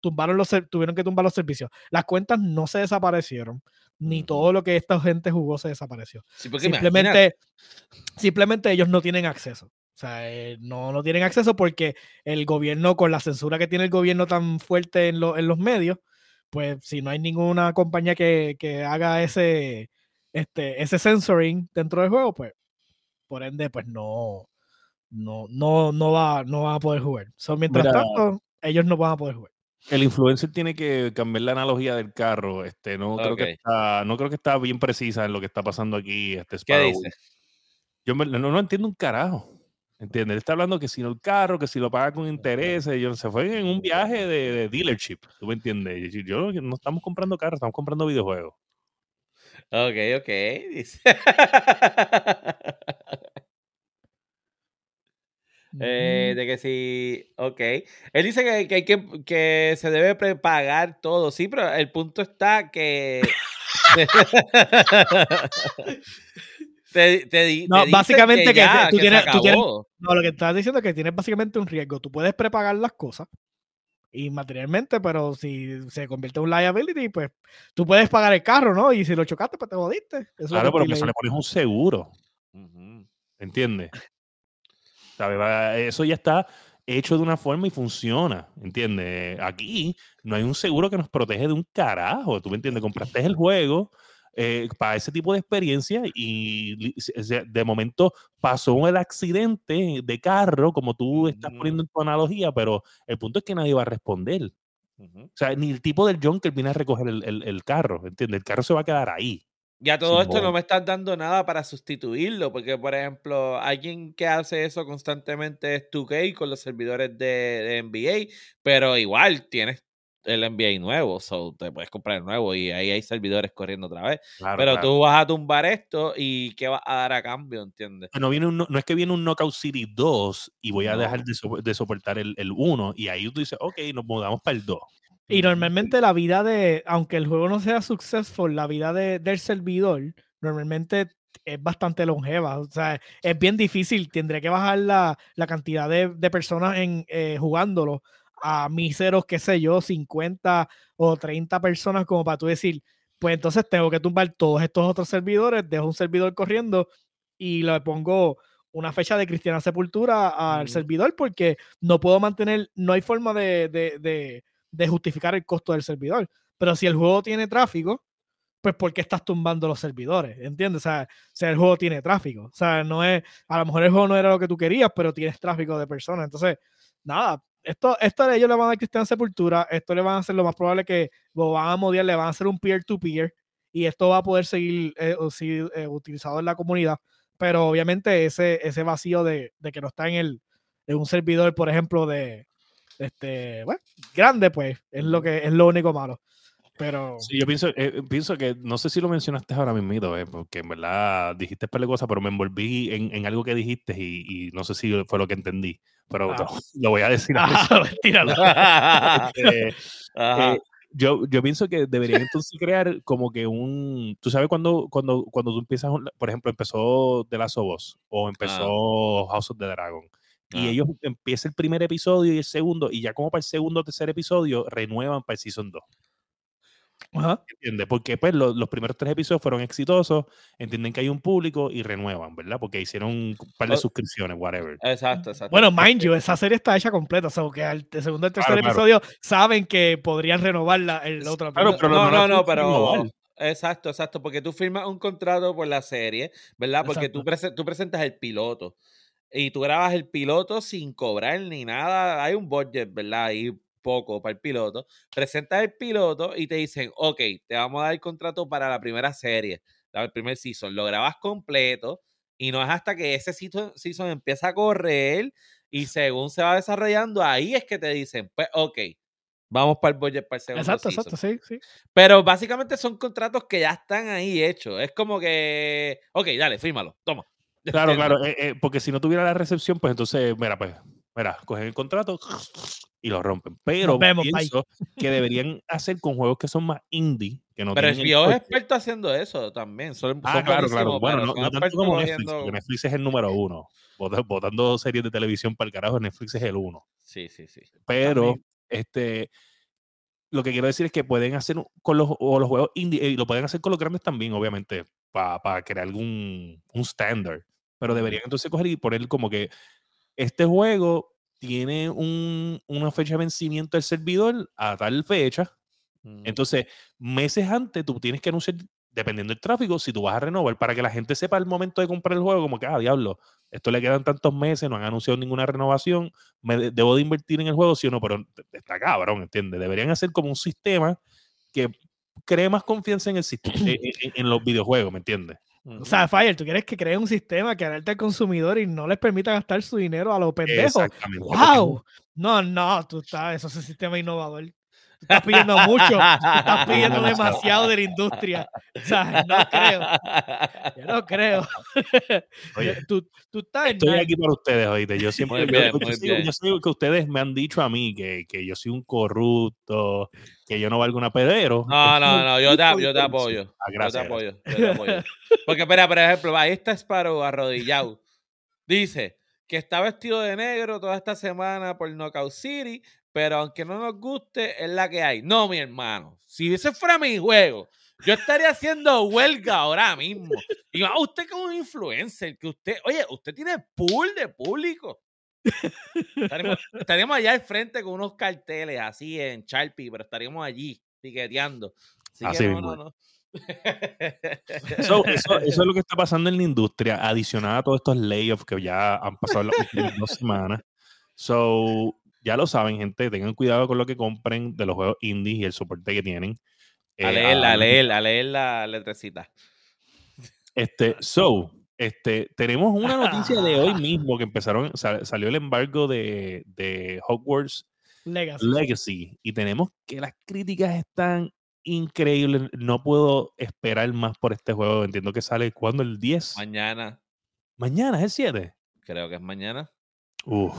tumbaron los, tuvieron que tumbar los servicios. Las cuentas no se desaparecieron, ni todo lo que esta gente jugó se desapareció Sí, simplemente, simplemente ellos no tienen acceso. O sea, eh, no, no tienen acceso porque el gobierno, con la censura que tiene el gobierno tan fuerte en, lo- en los medios, pues si no hay ninguna compañía que, que haga ese, este, ese censoring dentro del juego, pues por ende, pues no, no, no, no, va, no va a poder jugar. So, mientras Mira, tanto, ellos no van a poder jugar. El influencer tiene que cambiar la analogía del carro. Este, no, creo que está, no creo que está bien precisa en lo que está pasando aquí. Este ¿Qué dice? Yo me- no, no entiendo un carajo. ¿Entiendes? Él está hablando que si no el carro, que si lo paga con intereses. Yo, se fue en un viaje de, de dealership. ¿Tú me entiendes? Yo, yo- no estamos comprando carros, estamos comprando videojuegos. Ok, ok. Dice. Eh, de que sí, ok. Él dice que, que hay que, que se debe prepagar todo, sí, pero el punto está que... te, te No, te básicamente que te- ya, tú se tienes- tú tienes- acabó. No, lo que estás diciendo es que tienes básicamente un riesgo. Tú puedes prepagar las cosas y materialmente, pero si se convierte en un liability, pues tú puedes pagar el carro, ¿no? Y si lo chocaste, pues te jodiste. Eso Claro, que pero estoy pues se le pones un seguro. ¿Entiendes? Eso ya está hecho de una forma y funciona. ¿Entiendes? Aquí no hay un seguro que nos protege de un carajo. ¿Tú me entiendes? Compraste el juego eh, para ese tipo de experiencia y de momento pasó el accidente de carro, como tú estás poniendo en tu analogía, pero el punto es que nadie va a responder. O sea, ni el tipo del junker viene a recoger el, el- el carro, ¿entiendes? El carro se va a quedar ahí. Ya todo esto no me estás dando nada para sustituirlo, porque por ejemplo, alguien que hace eso constantemente es 2K con los servidores de, de NBA, pero igual tienes el NBA nuevo, so te puedes comprar el nuevo y ahí hay servidores corriendo otra vez. Claro, pero claro. tú vas a tumbar esto y ¿qué vas a dar a cambio? ¿Entiendes? No, viene un no no es que viene un Knockout City 2 y voy a No. dejar de, so- de soportar el, el 1 y ahí tú dices, ok, nos mudamos para el 2. Y normalmente la vida de, aunque el juego no sea successful, la vida de- del servidor normalmente es bastante longeva. O sea, es bien difícil. Tendré que bajar la, la cantidad de, de personas en, eh, jugándolo a míseros, qué sé yo, 50 o 30 personas como para tú decir, pues entonces tengo que tumbar todos estos otros servidores, dejo un servidor corriendo y le pongo una fecha de Cristiana Sepultura al servidor porque no puedo mantener, no hay forma de, de- de- de justificar el costo del servidor. Pero si el juego tiene tráfico, pues ¿por qué estás tumbando los servidores? ¿Entiendes? O sea, sea, el juego tiene tráfico. O sea, no es, a lo mejor el juego no era lo que tú querías, pero tienes tráfico de personas. Entonces, nada, esto, esto ellos le van a dar Cristiana Sepultura, esto le van a hacer lo más probable que lo van a modiar, le van a hacer un peer-to-peer y esto va a poder seguir eh, o seguir, eh, utilizado en la comunidad. Pero obviamente ese, ese vacío de, de que no está en, el, en un servidor, por ejemplo, de este, bueno, grande, pues, es lo que es lo único malo. Pero Sí, yo pienso, eh, pienso que, no sé si lo mencionaste ahora mismo, eh, porque en verdad dijiste par cosas, pero me envolví en, en algo que dijiste y, y no sé si fue lo que entendí, pero Ah. lo, voy a decir. ahora. Ah, tíralo. Eh, eh, yo, yo pienso que deberían entonces crear como que un. Tú sabes cuando, cuando, cuando tú empiezas, por ejemplo, empezó The Last of Us o empezó House of the Dragon. Y Ah. ellos empieza el primer episodio y el segundo, y ya como para el segundo o tercer episodio, renuevan para el Season 2. Ajá. ¿Entiendes? Porque pues lo- los primeros tres episodios fueron exitosos, entienden que hay un público y renuevan, ¿verdad? Porque hicieron un par de Oh. suscripciones, whatever. Exacto, exacto. Bueno, mind you, esa serie está hecha completa, o sea, que al segundo y tercer Claro, claro. episodio saben que podrían renovarla el otro. Claro, pero no, no no, pero. renovar. Exacto, exacto, porque tú firmas un contrato por la serie, ¿verdad? Porque tú, prese- tú presentas el piloto y tú grabas el piloto sin cobrar ni nada. Hay un budget, ¿verdad? Ahí poco para el piloto. Presentas el piloto y te dicen, ok, te vamos a dar el contrato para la primera serie, el primer season. Lo grabas completo y no es hasta que ese season, season empieza a correr y según se va desarrollando, ahí es que te dicen, pues, ok. Vamos para el budget para el segundo Exacto, season. exacto, sí, sí. Pero básicamente son contratos que ya están ahí hechos. Es como que, ok, dale, fírmalo, toma. Claro, claro, eh, eh, porque si no tuviera la recepción, pues entonces, mira, pues, mira, cogen el contrato y lo rompen. Pero vemos, bye. pienso que deberían hacer con juegos que son más indie, que no Pero el HBO es experto haciendo eso también. Son, Ah, son claro, claro. Bueno, no, tanto como Netflix, porque Netflix es el número uno. Botando series de televisión para el carajo, Netflix es el uno. Sí, sí, sí. Pero, También. este, lo que quiero decir es que pueden hacer con los, o los juegos indie, y lo pueden hacer con los grandes también, obviamente, para crear algún un estándar. Pero deberían entonces coger y poner como que este juego tiene un- una fecha de vencimiento del servidor a tal fecha. Mm. Entonces, meses antes tú tienes que anunciar, dependiendo del tráfico, si tú vas a renovar para que la gente sepa al momento de comprar el juego, como que, ah, diablo, esto le quedan tantos meses, no han anunciado ninguna renovación, me de- debo de invertir en el juego, sí o no, pero está cabrón, ¿entiendes? Deberían hacer como un sistema que cree más confianza en, el, sist- en, en- en los videojuegos, ¿me entiendes? O sea, Fire, tú quieres que cree un sistema que alerte al consumidor y no les permita gastar su dinero a los pendejos. Exactamente. ¡Wow! No, no, tú estás, eso es un sistema innovador. Estás pidiendo mucho, estás pidiendo demasiado de la industria. O sea, no creo, yo no creo. Oye, tú, tú estás en Estoy aquí para ustedes, oíste. Yo siempre. Muy yo- bien, yo, muy sé, bien. yo sé que ustedes me han dicho a mí que, que yo soy un corrupto, que yo no valgo una pedero. No, no, no, yo te, yo apoyo. Ah, Yo te gracias. apoyo, yo te apoyo. Porque, espera, por ejemplo, ahí está Sparrow arrodillado. Dice que está vestido de negro toda esta semana por Knockout City, pero aunque no nos guste, es la que hay. No, mi hermano. Si ese fuera mi juego, yo estaría haciendo huelga ahora mismo. Y más usted como influencer, que usted, oye, usted tiene pool de público. Estaríamos, estaríamos allá al frente con unos carteles así en Sharpie, pero estaríamos allí piqueteando. Así, Así que no, mismo. no, no. So, eso, eso es lo que está pasando en la industria, adicional a todos estos layoffs que ya han pasado las últimas dos semanas. So, ya lo saben, gente, tengan cuidado con lo que compren de los juegos indie y el soporte que tienen. A Eh, leer, a ah, leer, a leer la letrecita. Este, so, este, tenemos una noticia de hoy mismo que empezaron, sal- salió el embargo de, de Hogwarts Legacy. Legacy y tenemos que las críticas están increíbles. No puedo esperar más por este juego. Entiendo que sale cuando el 10. Mañana, Mañana es el 7. creo que es mañana. Uf.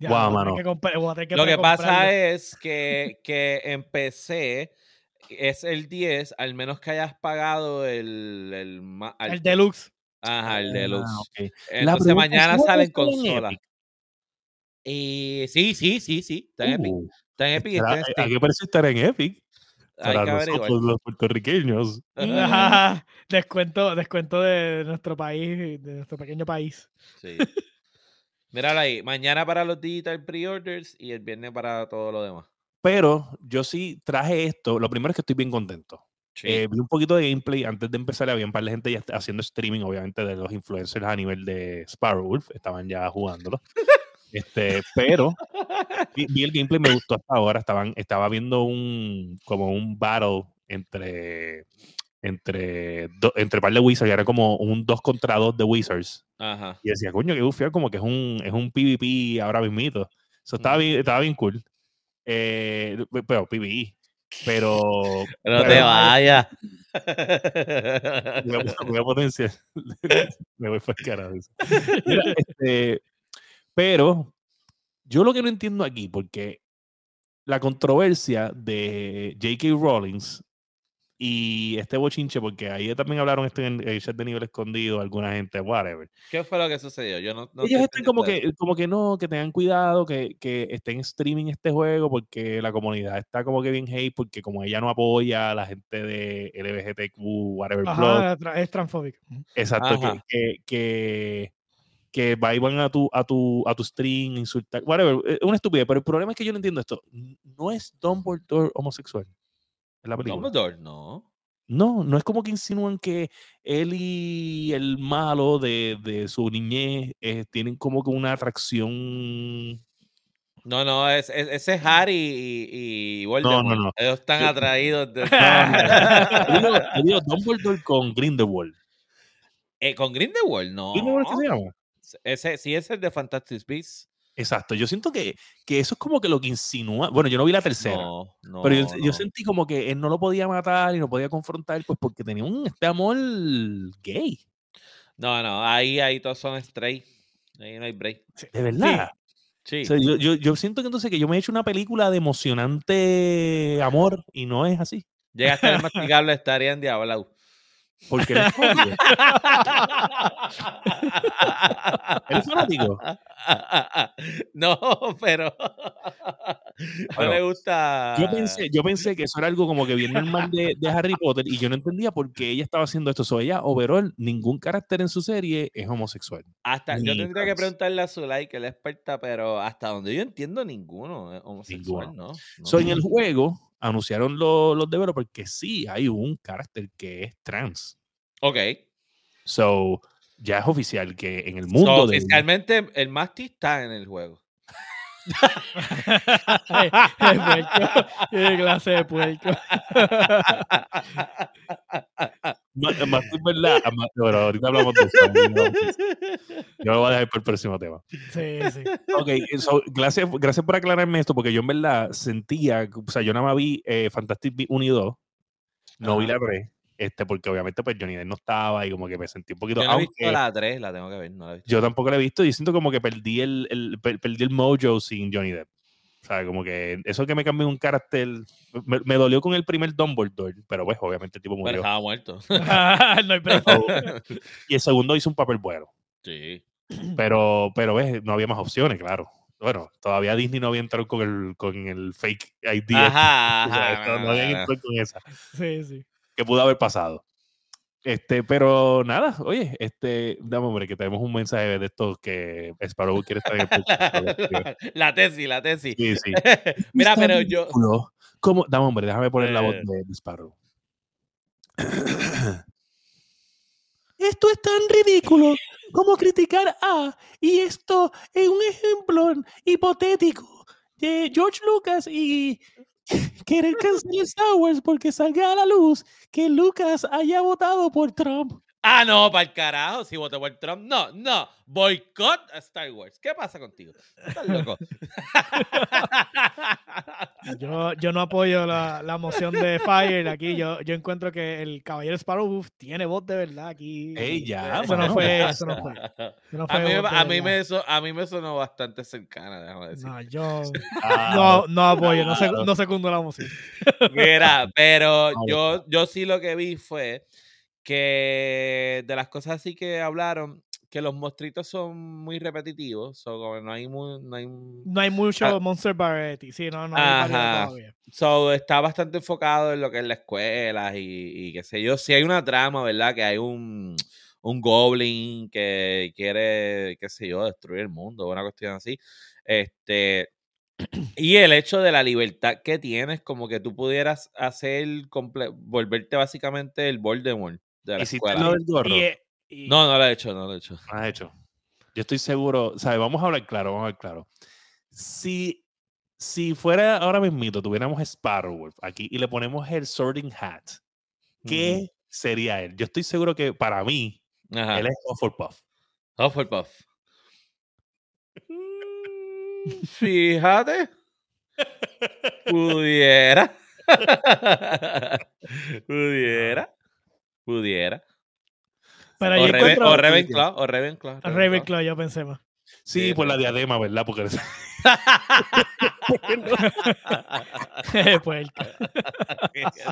Ya, mano. que que Lo que pasa es que, que en PC es el 10, al menos que hayas pagado el, el, El deluxe. Ajá, el deluxe. Ah, ok. La Entonces mañana ¿sí va a sale en consola. Y sí, sí, sí, sí. Está en Epic. Uh, Está en Epic está en ¿A Steam. qué parece estar en Epic? Para nosotros, los puertorriqueños. Ajá, descuento, descuento de nuestro país, de nuestro pequeño país. Sí. Míralo ahí. Mañana para los digital pre-orders y el viernes para todo lo demás. Pero yo sí traje esto. Lo primero es que estoy bien contento. Sí. Eh, vi un poquito de gameplay antes de empezar. Había un par de gente ya haciendo streaming, obviamente, de los influencers a nivel de Sparrowwolf. Estaban ya jugándolo. Este, pero vi, vi el gameplay, me gustó hasta ahora. Estaban, estaba viendo un como un battle entre entre do- entre par de Wizards, era como un 2 contra 2 de Wizards. Ajá. Y decía, coño, que bufia, como que es un, es un PvP ahora mismito. Eso estaba, bien, estaba bien cool. Eh, pe- pero PvE. Pero. No te pero- vayas. voy a, voy a potenciar. Me voy para el carajo. este, pero yo lo que no entiendo aquí, porque la controversia de J.K. Rowlings y este bochinche, porque ahí también hablaron esto en el chat de nivel escondido, alguna gente, whatever. ¿Qué fue lo que sucedió? Yo no, no Ellos estoy están como que, como que no, que tengan cuidado, que, que estén en streaming este juego, porque la comunidad está como que bien hate, porque como ella no apoya a la gente de LGBTQ, whatever, Ajá, es transfóbico. exacto, que, Ajá. que, que, que va y van a tu, a tu, a tu stream, insultar, whatever, es una estupidez, pero el problema es que yo no entiendo esto, no es Dumbledore homosexual en la película. Dumbledore, no. No, no es como que insinúan que él y el malo de, de su niñez eh, tienen como que una atracción. No, no, es, es- ese es Harry y, y Voldemort. no, no. Ellos están atraídos de... Digo, Dumbledore con Grindelwald. Eh, con Grindelwald, no. ¿Grindelwald qué se llama? Ese, sí, ese es de Fantastic Beasts. Exacto, yo siento que, que eso es como que lo que insinúa. Bueno, yo no vi la tercera. No, no. pero yo, sentí como que él no lo podía matar y no podía confrontar, pues porque tenía un este amor gay. No, no, ahí, ahí todos son straight. Ahí no hay break. De verdad. Sí. O sea, yo, yo, yo siento que entonces que yo me he hecho una película de emocionante amor y no es así. Llegaste al masticable, estaría endiablado. Porque él es fanático. ¿Eres fanático? No, pero no le gusta. Yo pensé, yo pensé que eso era algo como que bien normal de, de Harry Potter y yo no entendía por qué ella estaba haciendo esto. So, ella, overall, ningún carácter en su serie es homosexual. Hasta, yo tendría que preguntarle a Zulay, que es la experta, pero hasta donde yo entiendo, ninguno es homosexual, ¿no? No. So, en el juego anunciaron lo- los developers que sí hay un carácter que es trans. Ok. So, ya es oficial que en el So, mundo de oficialmente, el Masti está en el juego. Qué puerco. Qué clase de puerco. más, más es verdad, más- bueno, ahorita hablamos de eso. Yo lo voy a dejar para el próximo tema. Sí, sí. Ok, so, gracias, gracias por aclararme esto, porque yo en verdad sentía, o sea, yo nada más vi eh, Fantastic Beasts 1 y 2, no vi Ajá. la 3, este, porque obviamente pues Johnny Depp no estaba y como que me sentí un poquito, Yo no he aunque visto la 3, la tengo que ver, no la he visto. yo tampoco la he visto y siento como que perdí el, el- per- perdí el mojo sin Johnny Depp. O sea, como que eso que me cambió un carácter, me, me dolió con el primer Dumbledore, pero pues obviamente el tipo Pero murió. estaba muerto. no hay. Y el segundo hizo un papel bueno. sí. Pero, pero ves, no había más opciones, claro. Bueno, todavía Disney no había entrado con el, con el fake ID. Ajá, O sea, ajá. esto no habían entrado con esa. Sí, sí. Que pudo haber pasado. Este, pero nada, oye, este, dame hombre, que tenemos un mensaje de estos que Sparrow quiere estar en el podcast. la tesis, la tesis. Sí, sí. Mira, pero yo. ¿Cómo? Dame hombre, déjame poner la voz Eh. de, de Sparrow. Esto es tan ridículo como criticar a, y esto es un ejemplo hipotético de George Lucas y querer cancelar Star Wars porque salga a la luz que Lucas haya votado por Trump. Ah, no, para el carajo, si voté por Trump. No, no, boicot a Star Wars. ¿Qué pasa contigo? ¿Estás loco? Yo, yo no apoyo la, la moción de Fire aquí. Yo, yo encuentro que el Caballero Sparrow tiene voz de verdad aquí. Ey, ya, Eso no fue, eso no fue. eso no A mí, a, me, so- a mí me sonó bastante cercana, déjame decir. No, yo Ah, no, no apoyo, no, sec- claro. no secundo la moción. Mira, pero yo, yo sí lo que vi fue que de las cosas así que hablaron, que los monstruitos son muy repetitivos, so, no hay muy, no hay, No hay mucho Ah. Monster Variety, sí, no, no hay Ajá. todavía. so, está bastante enfocado en lo que es la escuela y, y qué sé yo. Si hay una trama, ¿verdad? Que hay un, un goblin que quiere, qué sé yo, destruir el mundo, una cuestión así. Este, y el hecho de la libertad que tienes, como que tú pudieras hacer, volverte básicamente el Voldemort de la ¿Hiciste escuela. lo del gorro? Y, eh, y- No, no lo he hecho, no lo he hecho. has hecho. Yo estoy seguro, ¿sabes? Vamos a hablar claro, vamos a hablar claro. Si, si fuera ahora mismito, tuviéramos Sparrowwolf aquí y le ponemos el Sorting Hat, ¿qué sería él? Yo estoy seguro que para mí. Ajá. él es Hufflepuff. Hufflepuff. Mm, Fíjate. Pudiera. Pudiera. Pudiera. pero O, encuentro o Ravenclaw. O Ravenclaw. Ravenclaw, yo pensé más. Sí, Sí, por la Ravenclaw. diadema, ¿verdad? Porque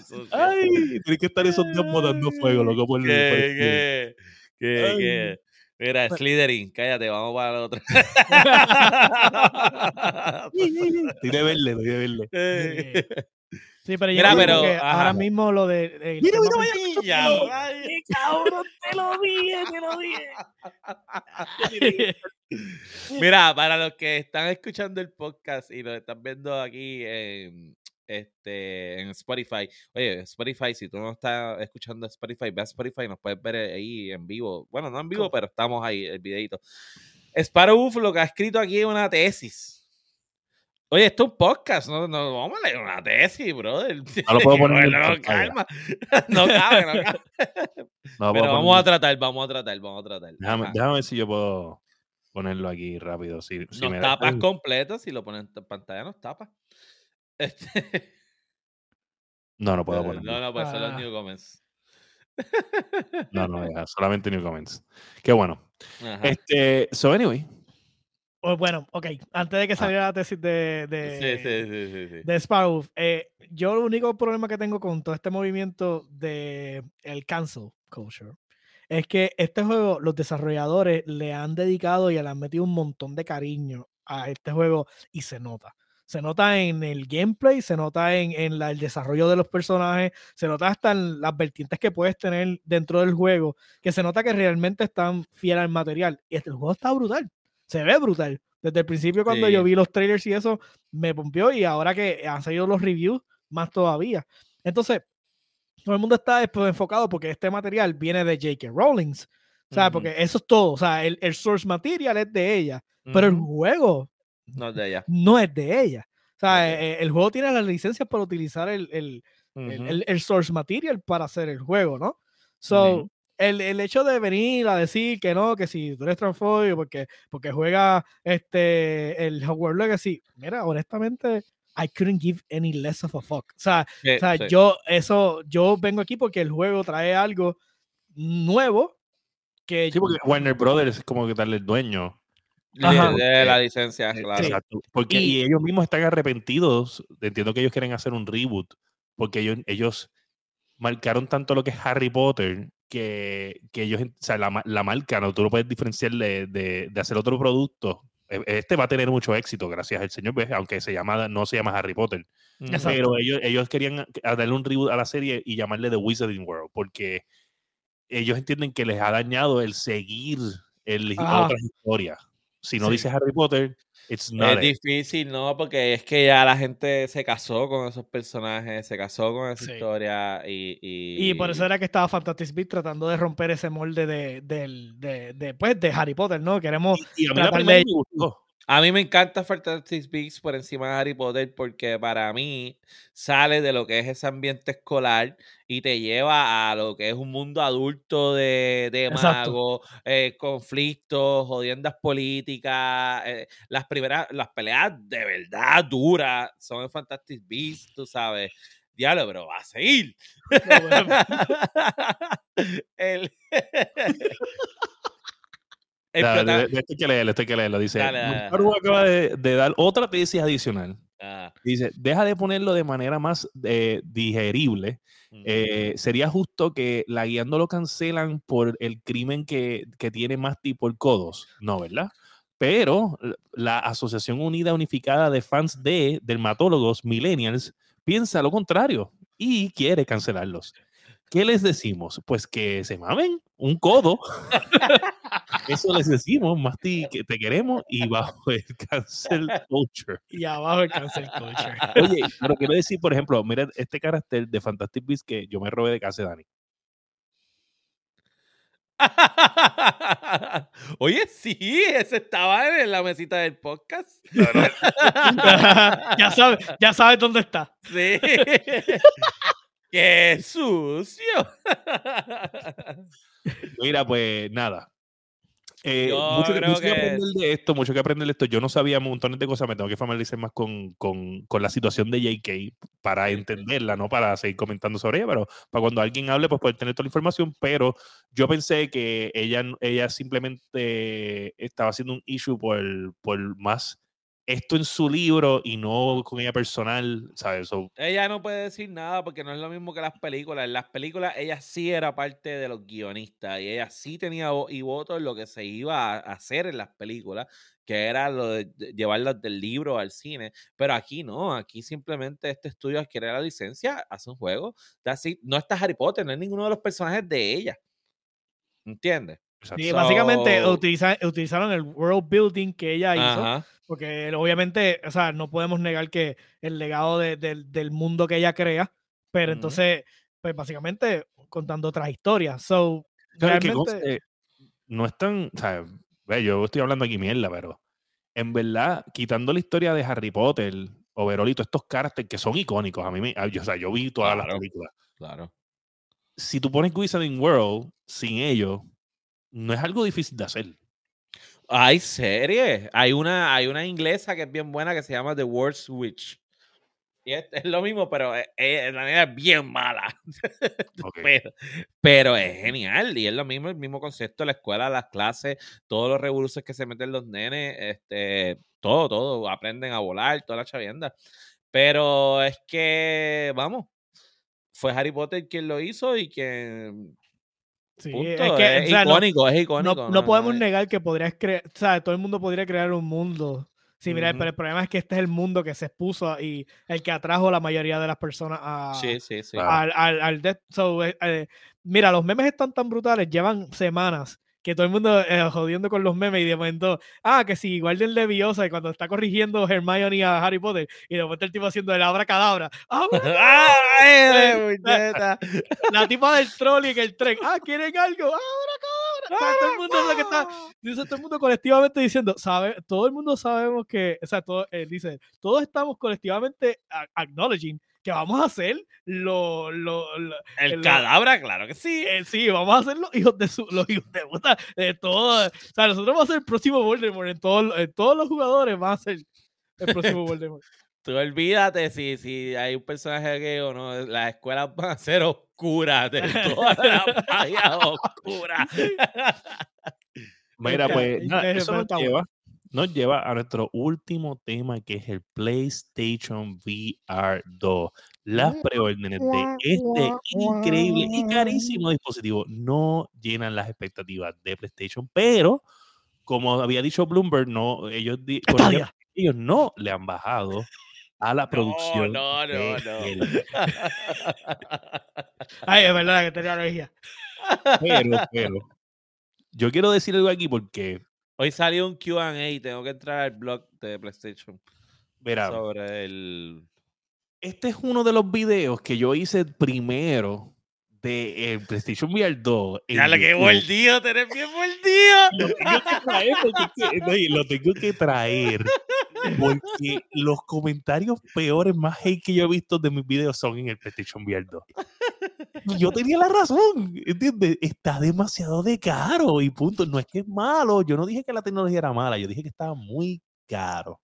sucio. Ay, tiene que estar esos dos botando fuego, loco, por, ¿Qué, qué, qué? Mira, Slytherin, cállate, vamos para la otra. Estoy de verle, estoy de verle. Eh, Sí, pero yo Mira, creo pero, que ajá. ahora mismo lo de. el Mira, mira, principal- ya, ay. ¡Qué cabrón! Te lo dije, te lo dije. Mira, para los que están escuchando el podcast y lo están viendo aquí en, este, en Spotify, oye, Spotify, si tú no estás escuchando Spotify, ve a Spotify, nos puedes ver ahí en vivo. Bueno, no en vivo, ¿Cómo? pero estamos ahí, el videito. Sparrow lo que ha escrito aquí es una tesis. Oye, esto es un podcast, no, no vamos a leer una tesis, brother. No lo puedo poner No, no, calma. No cabe, no cabe. No, Pero vamos poner- a tratar, vamos a tratar, vamos a tratar. déjame, déjame ver si yo puedo ponerlo aquí rápido. Si, si Nos me da- tapas completo, si lo pones en pantalla nos tapa. Este, No, no puedo no, ponerlo. no, pues son los Ah. new comments. No, no, ya, solamente new comments. Qué bueno. Ajá. Este, so anyway, bueno, ok. Antes de que Ah. saliera la tesis de, de, Sí, sí, sí, sí, sí. de Sparrow, eh, yo el único problema que tengo con todo este movimiento de el cancel culture es que este juego, los desarrolladores le han dedicado y le han metido un montón de cariño a este juego y se nota. Se nota en el gameplay, se nota en, en la- el desarrollo de los personajes, se nota hasta en las vertientes que puedes tener dentro del juego, que se nota que realmente están fieles al material. Y este, el juego está brutal, se ve brutal. Desde el principio cuando yo vi los trailers y eso, me pompió y ahora que han salido los reviews, más todavía. Entonces, todo el mundo está después enfocado porque este material viene de J.K. Rowling. O sea, porque eso es todo. O sea, el, el source material es de ella, pero el juego No es de ella. no es de ella. O sea, Ok. eh, el juego tiene las licencias para utilizar el, el- source material para hacer el juego, ¿no? So. El, el hecho de venir a decir que no, que si tú eres transfobio porque, porque juega este, el Hogwarts Legacy, mira, honestamente, I couldn't give any less of a fuck. O sea, Sí, o sea, sí. yo, eso, yo vengo aquí porque el juego trae algo nuevo que sí, porque Warner Brothers es como que darle el dueño. Ajá. De, de la licencia, claro. Exacto. Porque Y- y ellos mismos están arrepentidos. Entiendo que ellos quieren hacer un reboot. Porque ellos, ellos marcaron tanto lo que es Harry Potter que, que ellos, o sea, la, la marca, no, tú no puedes diferenciar de, de- de hacer otro producto. E- Este va a tener mucho éxito, gracias al señor, ¿ves? aunque se llama, no se llama Harry Potter. Exacto. Pero ellos, ellos querían a- darle un reboot a la serie y llamarle The Wizarding World, porque ellos entienden que les ha dañado el seguir el, Ajá. otras historias. Si no Sí. dice Harry Potter, it's not Es it. difícil, ¿no? Porque es que ya la gente se casó con esos personajes, se casó con esa Sí. historia y, y... Y por eso era que estaba Fantastic Beasts tratando de romper ese molde de, del- de, de, pues, de Harry Potter, ¿no? Queremos Y, y a mí la de- me gustó. A mí me encanta Fantastic Beasts por encima de Harry Potter porque para mí sale de lo que es ese ambiente escolar y te lleva a lo que es un mundo adulto de, de magos, eh, conflictos, jodiendas políticas. eh, las primeras, las peleas de verdad duras son en Fantastic Beasts, tú sabes. Diablo, pero va a seguir. No, bueno, El- el Dale, prota- de- de- esto hay que leerlo, esto hay que leerlo. Dice, Dale, dale, dale. Montaru acaba de, de dar otra tesis adicional. Ah, Dice, deja de ponerlo de manera más eh, digerible. mm. Eh, sería justo que la guiando lo cancelan por el crimen que, que tiene Masti por codos. No, ¿verdad? Pero la Asociación Unida Unificada de Fans de Dermatólogos Millennials piensa lo contrario y quiere cancelarlos. ¿Qué les decimos? Pues que se mamen un codo. Eso les decimos, Masti, que te queremos y bajo el cancel culture. y abajo el cancel culture. Oye, pero quiero decir, por ejemplo, mira este carácter de Fantastic Beasts que yo me robé de casa de Dani. Oye, sí, ese estaba en la mesita del podcast. ya sabes, ya sabes dónde está. Sí. ¡Qué sucio! Mira, pues nada. Eh, mucho, que- creo mucho que que- aprender de esto, mucho que aprender de esto. Yo no sabía montones de cosas, me tengo que familiarizar más con, con, con la situación de JK para entenderla, no para seguir comentando sobre ella, pero para cuando alguien hable, pues poder tener toda la información. Pero yo pensé que ella, ella simplemente estaba haciendo un issue por, por más esto en su libro y no con ella personal, ¿sabes? Ella no puede decir nada porque no es lo mismo que las películas. En las películas ella sí era parte de los guionistas y ella sí tenía y voto en lo que se iba a hacer en las películas, que era lo de llevarlas del libro al cine. Pero aquí no, aquí simplemente este estudio adquiere la licencia, hace un juego. No está Harry Potter, no es ninguno de los personajes de ella. ¿Entiendes? Sí, básicamente utiliza- utilizaron el world building que ella hizo. Ajá. Porque obviamente, o sea, no podemos negar que el legado de- del- del mundo que ella crea, pero entonces, pues básicamente contando otras historias. So, Claro, que realmente, no es tan, o sea, yo estoy hablando aquí mierda, pero en verdad, quitando la historia de Harry Potter, Overall y todos estos caracteres que son icónicos, a mí me, yo, o sea, yo vi todas las películas. Claro. Si tú pones Wizarding World sin ellos, no es algo difícil de hacer. Hay series. Hay una, hay una inglesa que es bien buena que se llama The Worst Witch. Y es, es lo mismo, pero es, es- la es bien mala. Pero, pero es genial. Y es lo mismo, el mismo concepto, la escuela, las clases, todos los revoluciones que se meten los nenes, este, todo, todo, aprenden a volar, toda la chavienda. Pero es que, vamos, fue Harry Potter quien lo hizo y quien. Sí, punto, es que, es o sea, no- icónico, es no, icónico. no podemos negar que podrías crear, o sea, todo el mundo podría crear un mundo. Sí, mira, Ujú. pero el problema es que este es el mundo que se expuso y el que atrajo a la mayoría de las personas a, Sí, sí, sí. Al, al, al Death- so, eh, eh, mira, los memes están tan brutales, llevan semanas que todo el mundo eh, jodiendo con los memes y de momento, ah, que si Guardian Leviosa y cuando está corrigiendo Hermione a Harry Potter y de momento el tipo haciendo el abracadabra, ah, ¡Ay, muñeca! la tipa del troll y en el tren, ah, ¿quieren algo? ¡Abracadabra! O sea, todo el mundo es lo que está, dice todo el mundo colectivamente diciendo, sabe, todo el mundo sabemos que, o sea, todo, eh, dice, todos estamos colectivamente acknowledging que vamos a hacer lo, lo, lo- El el- cadabra, claro que sí. eh, sí, vamos a ser los hijos de su, los hijos de puta de todo. O sea, nosotros vamos a ser el próximo Voldemort. En, todos en todos los jugadores van a ser el próximo Voldemort. Tú olvídate si, si hay un personaje gay o no. Las escuelas van a ser oscuras. De todas las magia oscuras. Mira, pues nada, eso nos está lleva, nos lleva a nuestro último tema que es el PlayStation VR 2. Las preórdenes de este increíble y carísimo dispositivo no llenan las expectativas de PlayStation, pero como había dicho Bloomberg, no, ellos, no le han bajado a la producción. no, no, no. el- Ay, es verdad que tenía alergia. pero, pero, yo quiero decir algo aquí porque, Hoy salió un QA. Tengo que entrar al blog de PlayStation verá, sobre el. este es uno de los videos que yo hice primero de eh, PlayStation VR 2. en Ya lo que mordido, tenés bien mordido. Lo tengo que traer porque es que- no, y lo tengo que traer porque los comentarios peores, más hate que yo he visto de mis videos son en el PlayStation VR 2. Y yo tenía la razón, ¿entiendes? Está demasiado de caro y punto. No es que es malo. Yo no dije que la tecnología era mala, yo dije que estaba muy caro.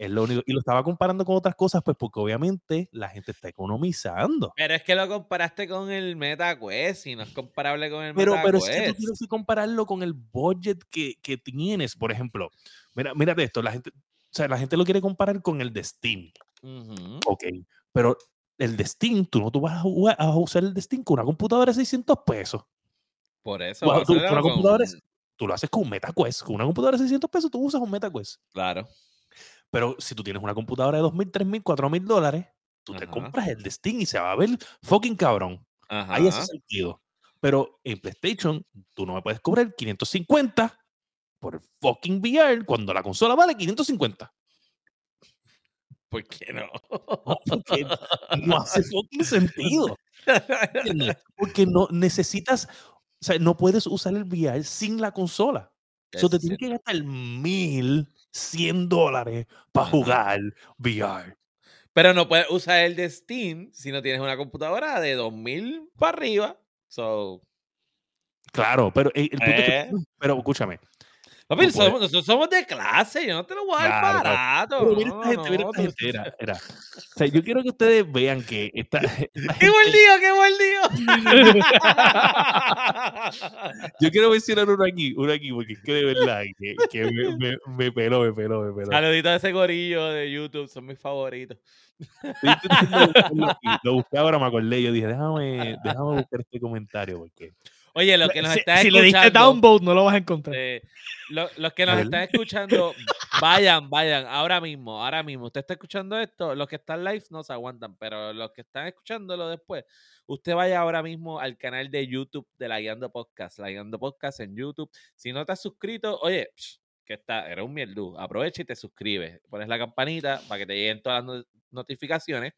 Es lo único. Y lo estaba comparando con otras cosas, pues porque obviamente la gente está economizando. Pero es que lo comparaste con el MetaQuest y no es comparable con el Pero, pero es MetaQuest. que tú tienes que compararlo con el budget que, que tienes. Por ejemplo, mira, mírate esto, la gente, o sea, la gente lo quiere comparar con el de Steam. Ujú. Ok, pero el de Steam, tú no tú vas a, jugar- a usar el de Steam con una computadora de 600 pesos. Por eso. Tú, una con- computadora es- tú lo haces con un MetaQuest. Con una computadora de 600 pesos, tú usas un MetaQuest. Claro. Pero si tú tienes una computadora de 2.000, 3.000, 4.000 dólares, tú te compras el de Steam y se va a ver fucking cabrón. Ajá. Ahí hace sentido. Pero en PlayStation, tú no me puedes cobrar 550 por el fucking VR cuando la consola vale 550. ¿Por qué no? No, porque no hace fucking sentido. ¿entiendes? Porque no necesitas, o sea, no puedes usar el VR sin la consola. Eso te tienes que gastar 1.100 dólares para jugar VR. Pero no puedes usar el de Steam si no tienes una computadora de 2000 para arriba. So, Claro, pero el, el que- Eh. pero escúchame, papi, somos, nosotros somos de clase. Yo no te lo voy a dar Claro, barato. Pero mira no, esta gente, mira no, esta tú- gente, era, era. O sea, yo quiero que ustedes vean que esta, esta ¡Qué gente- mordido, qué mordido! yo quiero mencionar uno aquí, uno aquí, porque es que de verdad que, que me, me, me peló, me peló, me peló. Saluditos a ese gorillo de YouTube, son mis favoritos. Lo busqué ahora, me acordé. Yo dije, déjame, déjame buscar este comentario. Porque... Oye, los que nos si, están si le diste escuchando. downvote, no lo vas a encontrar. eh, lo- los que nos ¿De están escuchando, vayan, vayan, ahora mismo, ahora mismo. Usted está escuchando esto, los que están live no se aguantan, pero los que están escuchándolo después, usted vaya ahora mismo al canal de YouTube de La Guiando Podcast, La Guiando Podcast en YouTube. Si no te has suscrito, oye, psh, está, era un mierdú, aprovecha y te suscribes, pones la campanita para que te lleguen todas las no- notificaciones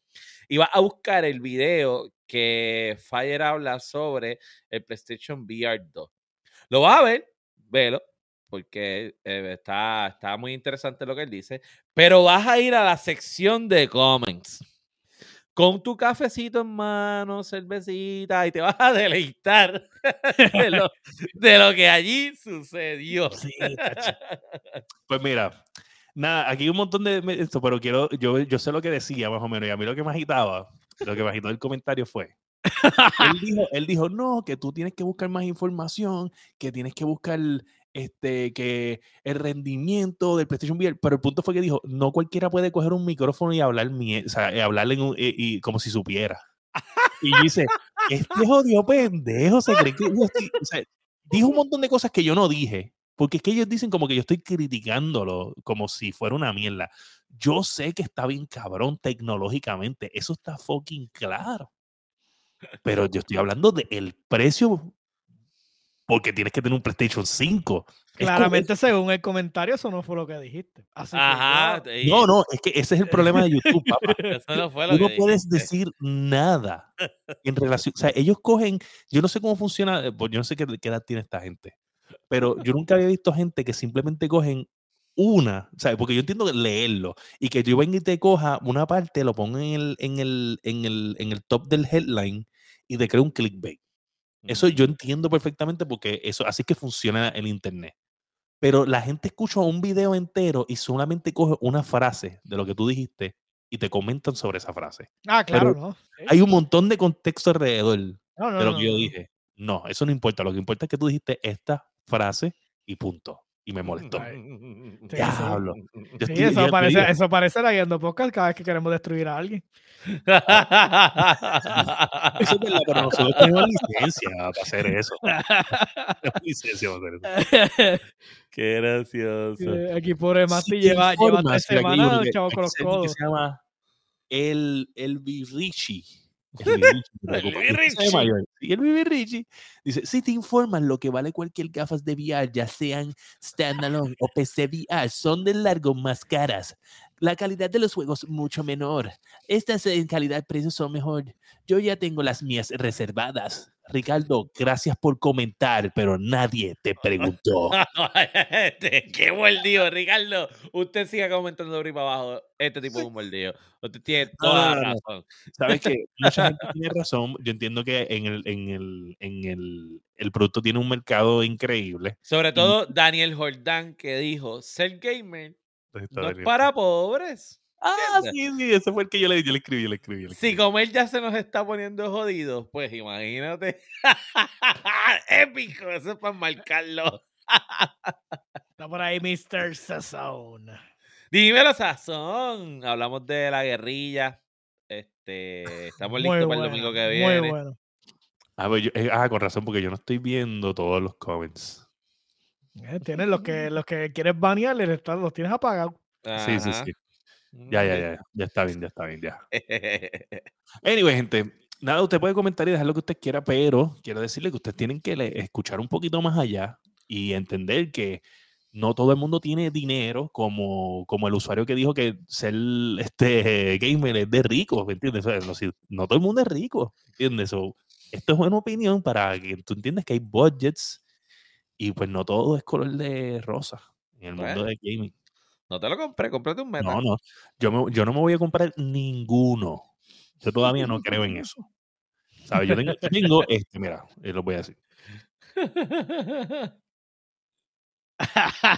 y vas a buscar el video que Fire habla sobre el PlayStation VR 2. Lo vas a ver, velo, porque eh, está, está muy interesante lo que él dice, pero vas a ir a la sección de comments con tu cafecito en mano, cervecita, y te vas a deleitar de lo, de lo que allí sucedió. Sí. Pues mira, nada, aquí hay un montón de esto, pero quiero, yo, yo sé lo que decía más o menos, y a mí lo que me agitaba, lo que me agitó el comentario fue. Él dijo, él dijo, no, que tú tienes que buscar más información, que tienes que buscar este, que el rendimiento del PlayStation VR, pero el punto fue que dijo, no cualquiera puede coger un micrófono y hablar, o sea, y hablarle en un- y, y como si supiera. Y dice, este jodido pendejo se cree que yo estoy-" o dijo un montón de cosas que yo no dije, porque es que ellos dicen como que yo estoy criticándolo como si fuera una mierda. Yo sé que está bien cabrón tecnológicamente, eso está fucking claro. Pero yo estoy hablando del precio porque tienes que tener un PlayStation 5. Es como- Claramente, según el comentario, eso no fue lo que dijiste. Así Ajá. no, no, es que ese es el problema de YouTube, papá. Eso no fue lo Tú no que puedes dijiste. decir nada en relación, o sea, ellos cogen, yo no sé cómo funciona, eh, pues yo no sé qué, qué edad tiene esta gente, pero yo nunca había visto gente que simplemente cogen una, sea, porque yo entiendo que leerlo y que yo venga y te coja una parte, lo ponga en el, en el, en el, en el top del headline y te crea un clickbait. Eso yo entiendo perfectamente porque eso así es que funciona el internet. Pero la gente escucha un video entero y solamente coge una frase de lo que tú dijiste y te comentan sobre esa frase. Ah, claro, pero ¿no? Sí. Hay un montón de contexto alrededor No, no, de lo no, que yo dije. No, eso no importa. Lo que importa es que tú dijiste esta frase y punto. Y me molestó. Sí, sí. Diablo. Sí, estoy- eso ya te parece, digo, eso parece la guiando podcast cada vez que queremos destruir a alguien. Eso es verdad, pero nosotros tenemos licencia para hacer eso. Tenemos licencia para hacer eso. Qué gracioso. Eh, Aquí pobre Mati te lleva, lleva tres semanas chavo con los codos. se llama el, el. El el Virici. Dice, si te informan lo que vale cualquier gafas de VR, ya sean standalone o PC VR, son de largo más caras. La calidad de los juegos mucho menor. Estas en calidad-precio son mejor. Yo ya tengo las mías reservadas. Ricardo, gracias por comentar, pero nadie te preguntó. Este, Qué mordido, Ricardo. Usted siga comentando arriba abajo. Este tipo es un. Usted tiene toda la razón. Sabes que mucha gente tiene razón. Yo entiendo que en el, en el, en el, el producto tiene un mercado increíble. Sobre todo Daniel Jordán que dijo, ser gamer no es para pobres. Ah, sí, sí, ese fue el que yo le, yo le escribí, yo le escribí. yo le Si escribí. comer ya se nos está poniendo jodido, pues imagínate. Épico, eso es para marcarlo. Está por ahí Mr. Sazón. Dímelo, Sazón. Hablamos de la guerrilla. Este, estamos Muy listos para el domingo que Muy viene. bueno. Ah, pues yo- eh, ah, con razón, porque yo no estoy viendo todos los comments. Eh, Tienes los que, los que quieres banear, los tienes apagados. Sí, sí, sí. Ya, ya, ya. Ya está bien, ya está bien, ya. Anyway, gente, nada, usted puede comentar y dejar lo que usted quiera, pero quiero decirle que ustedes tienen que escuchar un poquito más allá y entender que no todo el mundo tiene dinero como, como el usuario que dijo que ser este gamer es de rico, ¿me entiendes? O sea, no, si- no todo el mundo es rico, ¿entiendes? So, esto es una opinión para que tú entiendas que hay budgets y pues no todo es color de rosa en el mundo del gaming. No te lo compré, cómprate un meta. No, no, yo, me- yo no me voy a comprar ninguno. Yo todavía no creo en eso. ¿Sabes? Yo tengo, tengo este, mira, eh, lo voy a decir.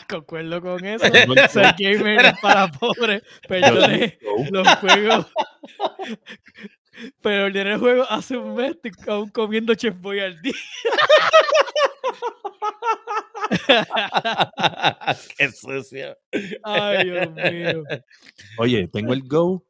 Concuerdo con eso. Ser gamer es para pobres. Perdone tengo- los juegos. Pero ordené el juego hace un mes estoy aún comiendo Chef Boy al día. Qué sucio. Ay, Dios mío. Oye, tengo el Go,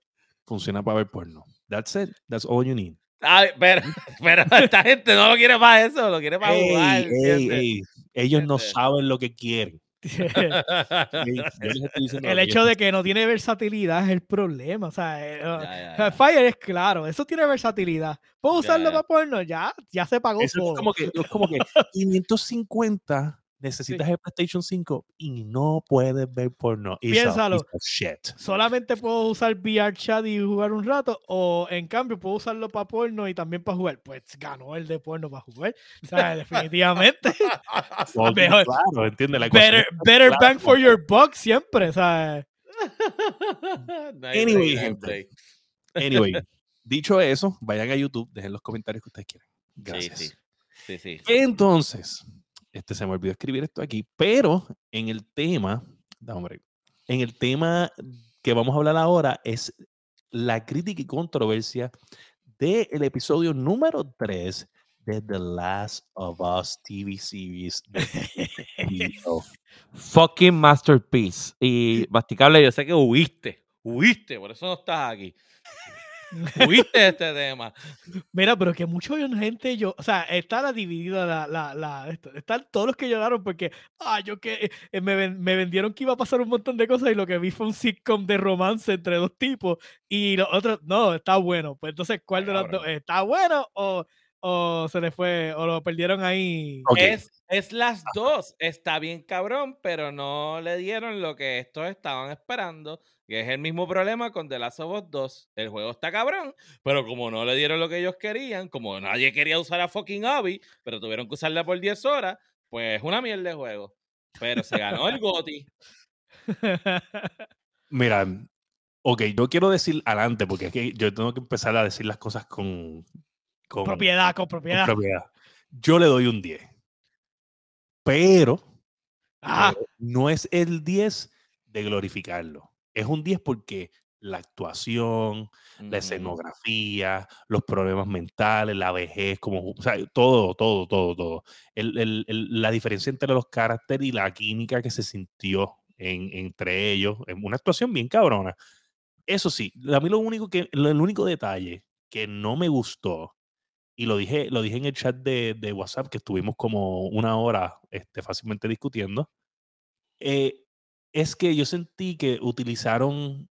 funciona para ver porno. That's it. That's all you need. Ay, pero, pero esta gente no lo quiere para eso, lo quiere para jugar. Ey, ey, ey, Ellos no ¿Entiendes? saben lo que quieren. El hecho de que no tiene versatilidad es el problema. O sea, eh, Ya, ya, o sea, ya. Fire es claro, eso tiene versatilidad. ¿Puedo usarlo para porno? Ya, ya se pagó Eso es como que, es como que 550 necesitas el PlayStation 5 y no puedes ver porno. It's a Piénsalo. shit. Solamente puedo usar VR chat y jugar un rato, o en cambio puedo usarlo para porno y también para jugar. Pues ganó el de porno para jugar. O sea, definitivamente. Fucking Mejor. Claro, ¿entiendes? La better better clara bang for your buck siempre. Anyway, gente. Anyway, dicho eso, vayan a YouTube, dejen los comentarios que ustedes quieran. Gracias. Sí, sí. Sí, sí. Entonces, este se me olvidó escribir esto aquí, pero en el tema, break. en el tema que vamos a hablar ahora es la crítica y controversia del episodio número 3 de The Last of Us TV series. de. Fucking masterpiece. Y Masticable, yo sé que huiste. Huiste, por eso no estás aquí. Huiste de este tema. mira, pero que mucha gente yo, o sea, está la dividida la, la, la, esto, están todos los que lloraron porque, ah, yo que eh, me, me vendieron que iba a pasar un montón de cosas y lo que vi fue un sitcom de romance entre dos tipos y los otros, no, está bueno. Pues entonces, ¿cuál de los dos? ¿Está bueno o, o se le fue, o lo perdieron ahí? Es, es las dos. Está bien cabrón, pero no le dieron lo que estos estaban esperando. Que es el mismo problema con The Last of Us 2. El juego está cabrón, pero como no le dieron lo que ellos querían, como nadie quería usar a fucking Abby, pero tuvieron que usarla por 10 horas, pues es una mierda de juego. Pero se ganó el GOTY. Mira, ok, yo quiero decir adelante porque es que yo tengo que empezar a decir las cosas con, con, propiedad, con con propiedad. propiedad. Yo le doy un 10. Pero Ah, pero no es el 10 de glorificarlo. Es un 10 porque la actuación, la escenografía, los problemas mentales, la vejez, como, o sea, todo, todo, todo, todo. El- el- el- la diferencia entre los caracteres y la química que se sintió en- entre ellos, en una actuación bien cabrona. Eso sí, a mí lo único que, lo- el único detalle que no me gustó, y lo dije, lo dije en el chat de, de WhatsApp, que estuvimos como una hora este, fácilmente discutiendo, eh, es que yo sentí que utilizaron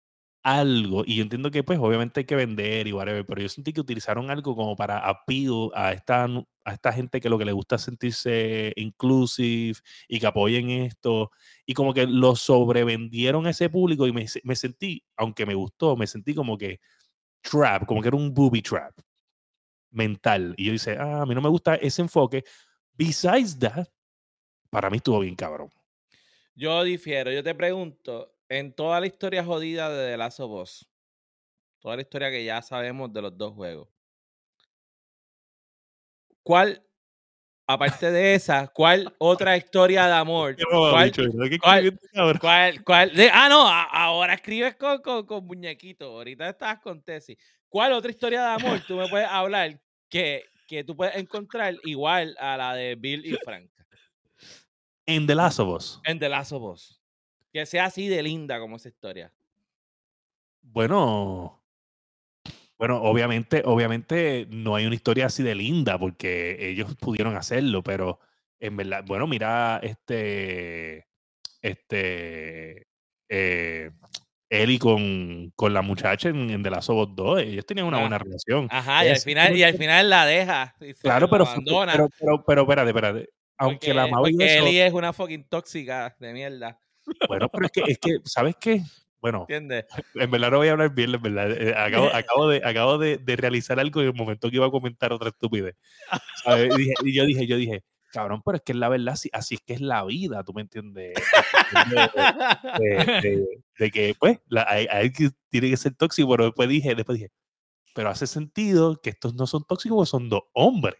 algo, y yo entiendo que pues obviamente hay que vender y whatever, pero yo sentí que utilizaron algo como para appeal a esta, a esta gente que lo que le gusta es sentirse inclusive y que apoyen esto, y como que lo sobrevendieron a ese público y me, me sentí, aunque me gustó, me sentí como que trap, como que era un booby trap mental. Y yo dice, ah, a mí no me gusta ese enfoque. Besides that, para mí estuvo bien cabrón. Yo difiero, yo te pregunto, en toda la historia jodida de The Last of Us, toda la historia que ya sabemos de los dos juegos, ¿cuál, aparte de esa, cuál otra historia de amor? ¿Cuál, cuál- cuál, cuál- de- ah, no, a- ahora escribes con, con, con muñequito, ahorita estás con Tessie. ¿Cuál otra historia de amor tú me puedes hablar que, que tú puedes encontrar igual a la de Bill y Frank En The Last of Us. en The Last of Us? Que sea así de linda como esa historia. Bueno, bueno, obviamente, obviamente no hay una historia así de linda porque ellos pudieron hacerlo, pero en verdad, bueno, mira, este, este, eh, Ellie con, con la muchacha en, en The Last of Us 2, ellos tenían una Ah, buena relación. Ajá, y al final, y al final la deja. y Claro, la pero, abandona. pero, pero, pero, espérate, espérate. Aunque porque, la amaba y eso, Ellie es una fucking tóxica de mierda. bueno, pero es que, es que, ¿sabes qué? Bueno, ¿Entiendes? En verdad no voy a hablar bien, en verdad. eh, acabo, acabo, de, acabo de, de realizar algo en el momento que iba a comentar otra estupidez. ¿sabes? Y, dije- y yo dije, yo dije, cabrón, pero es que es la verdad, así, así es que es la vida, ¿tú me entiendes? De, de- de- de que, pues, la, hay, hay que tiene que ser tóxico, pero después dije, después dije, pero hace sentido que estos no son tóxicos, porque son dos hombres.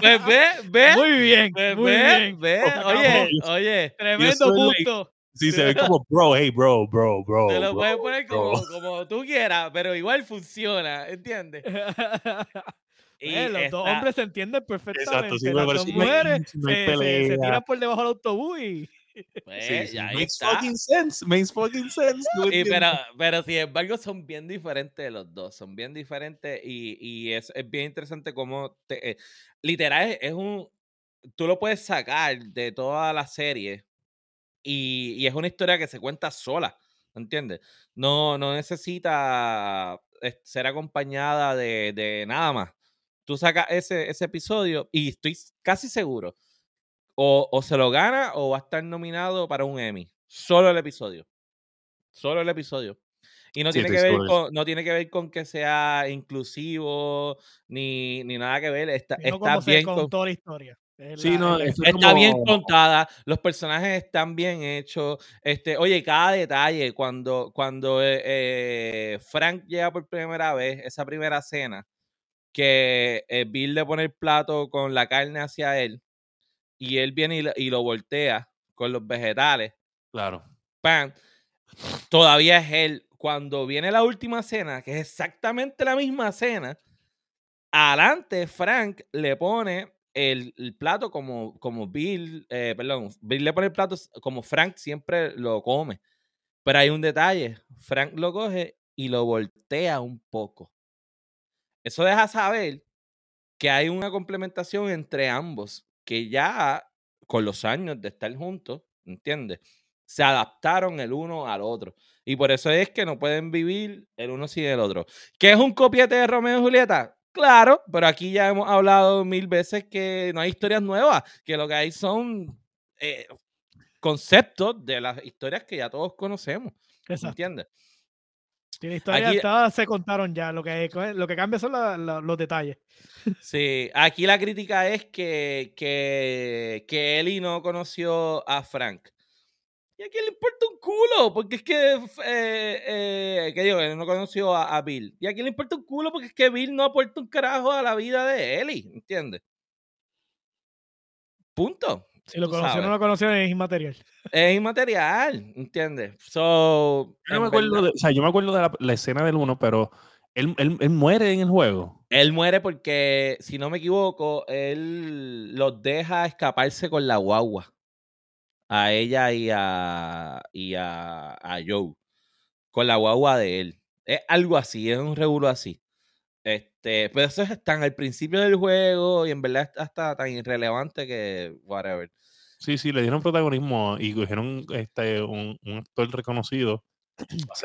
Pues ve, ve, Muy bien, ve, muy ve, bien. ve. Oye, oye, Tremendo soy like- punto. Sí, se ve como, bro, hey, bro, bro, bro. te lo bro, puedes poner bro". como, como tú quieras, pero igual funciona, ¿entiendes? Y Eh, los dos está- hombres se entienden perfectamente. sí, Las me dos parece- mujeres no se, se- se tiran por debajo del autobús y pues, Sí, sí, makes está. fucking sense, makes fucking sense. ¿tú me Y pero, pero sin embargo son bien diferentes los dos, son bien diferentes y, y es, es bien interesante cómo te, eh, literal es, es un, tú lo puedes sacar de toda la serie y, y es una historia que se cuenta sola, ¿entiendes? No, no necesita eh, ser acompañada de, de nada más. Tú sacas ese, ese episodio y estoy casi seguro, o, o se lo gana o va a estar nominado para un Emmy. Solo el episodio. Solo el episodio. Y no Sí, tiene, que ver con, no tiene que ver con que sea inclusivo ni, ni nada que ver. Está, no está bien con- contó la historia. Es Sí, la- no, es Está bien contada, los personajes están bien hechos. Este, oye, cada detalle, cuando, cuando eh, eh, Frank llega por primera vez, esa primera cena, que eh, Bill le pone el plato con la carne hacia él, y él viene y, lo- y lo voltea con los vegetales, Claro. ¡pam! Todavía es él. Cuando viene la última cena, que es exactamente la misma cena, adelante Frank le pone el, el plato como, como Bill, eh, perdón, Bill le pone el plato como Frank siempre lo come. Pero hay un detalle, Frank lo coge y lo voltea un poco. Eso deja saber que hay una complementación entre ambos, que ya con los años de estar juntos, ¿entiendes? Se adaptaron el uno al otro. Y por eso es que no pueden vivir el uno sin el otro. ¿Qué es un copiete de Romeo y Julieta? Claro, pero aquí ya hemos hablado mil veces que no hay historias nuevas, que lo que hay son eh, conceptos de las historias que ya todos conocemos. Exacto. ¿Entiendes? Sí, la historia Aquí- todas se contaron ya. Lo que, lo que cambia son la- la- los detalles. Sí, aquí la crítica es que, que, que Ellie no conoció a Frank. ¿Y a quién le importa un culo? Porque es que, eh, eh, que digo, no conoció a, a Bill. ¿Y a quién le importa un culo? Porque es que Bill no aporta un carajo a la vida de Ellie, ¿entiendes? Punto. Si lo conoció o no lo conoció es inmaterial. Es inmaterial, ¿entiendes? So, Yo no me acuerdo de, o sea, yo me acuerdo de la, la escena del uno, pero él, él, él muere en el juego. Él muere porque, si no me equivoco, él los deja escaparse con la guagua. A ella y a, y a, a Joe. Con la guagua de él. Es algo así, es un regulo así. Este, pero eso es tan al principio del juego y en verdad es hasta tan irrelevante que whatever. Sí, sí, le dieron protagonismo y cogieron este, un, un actor reconocido.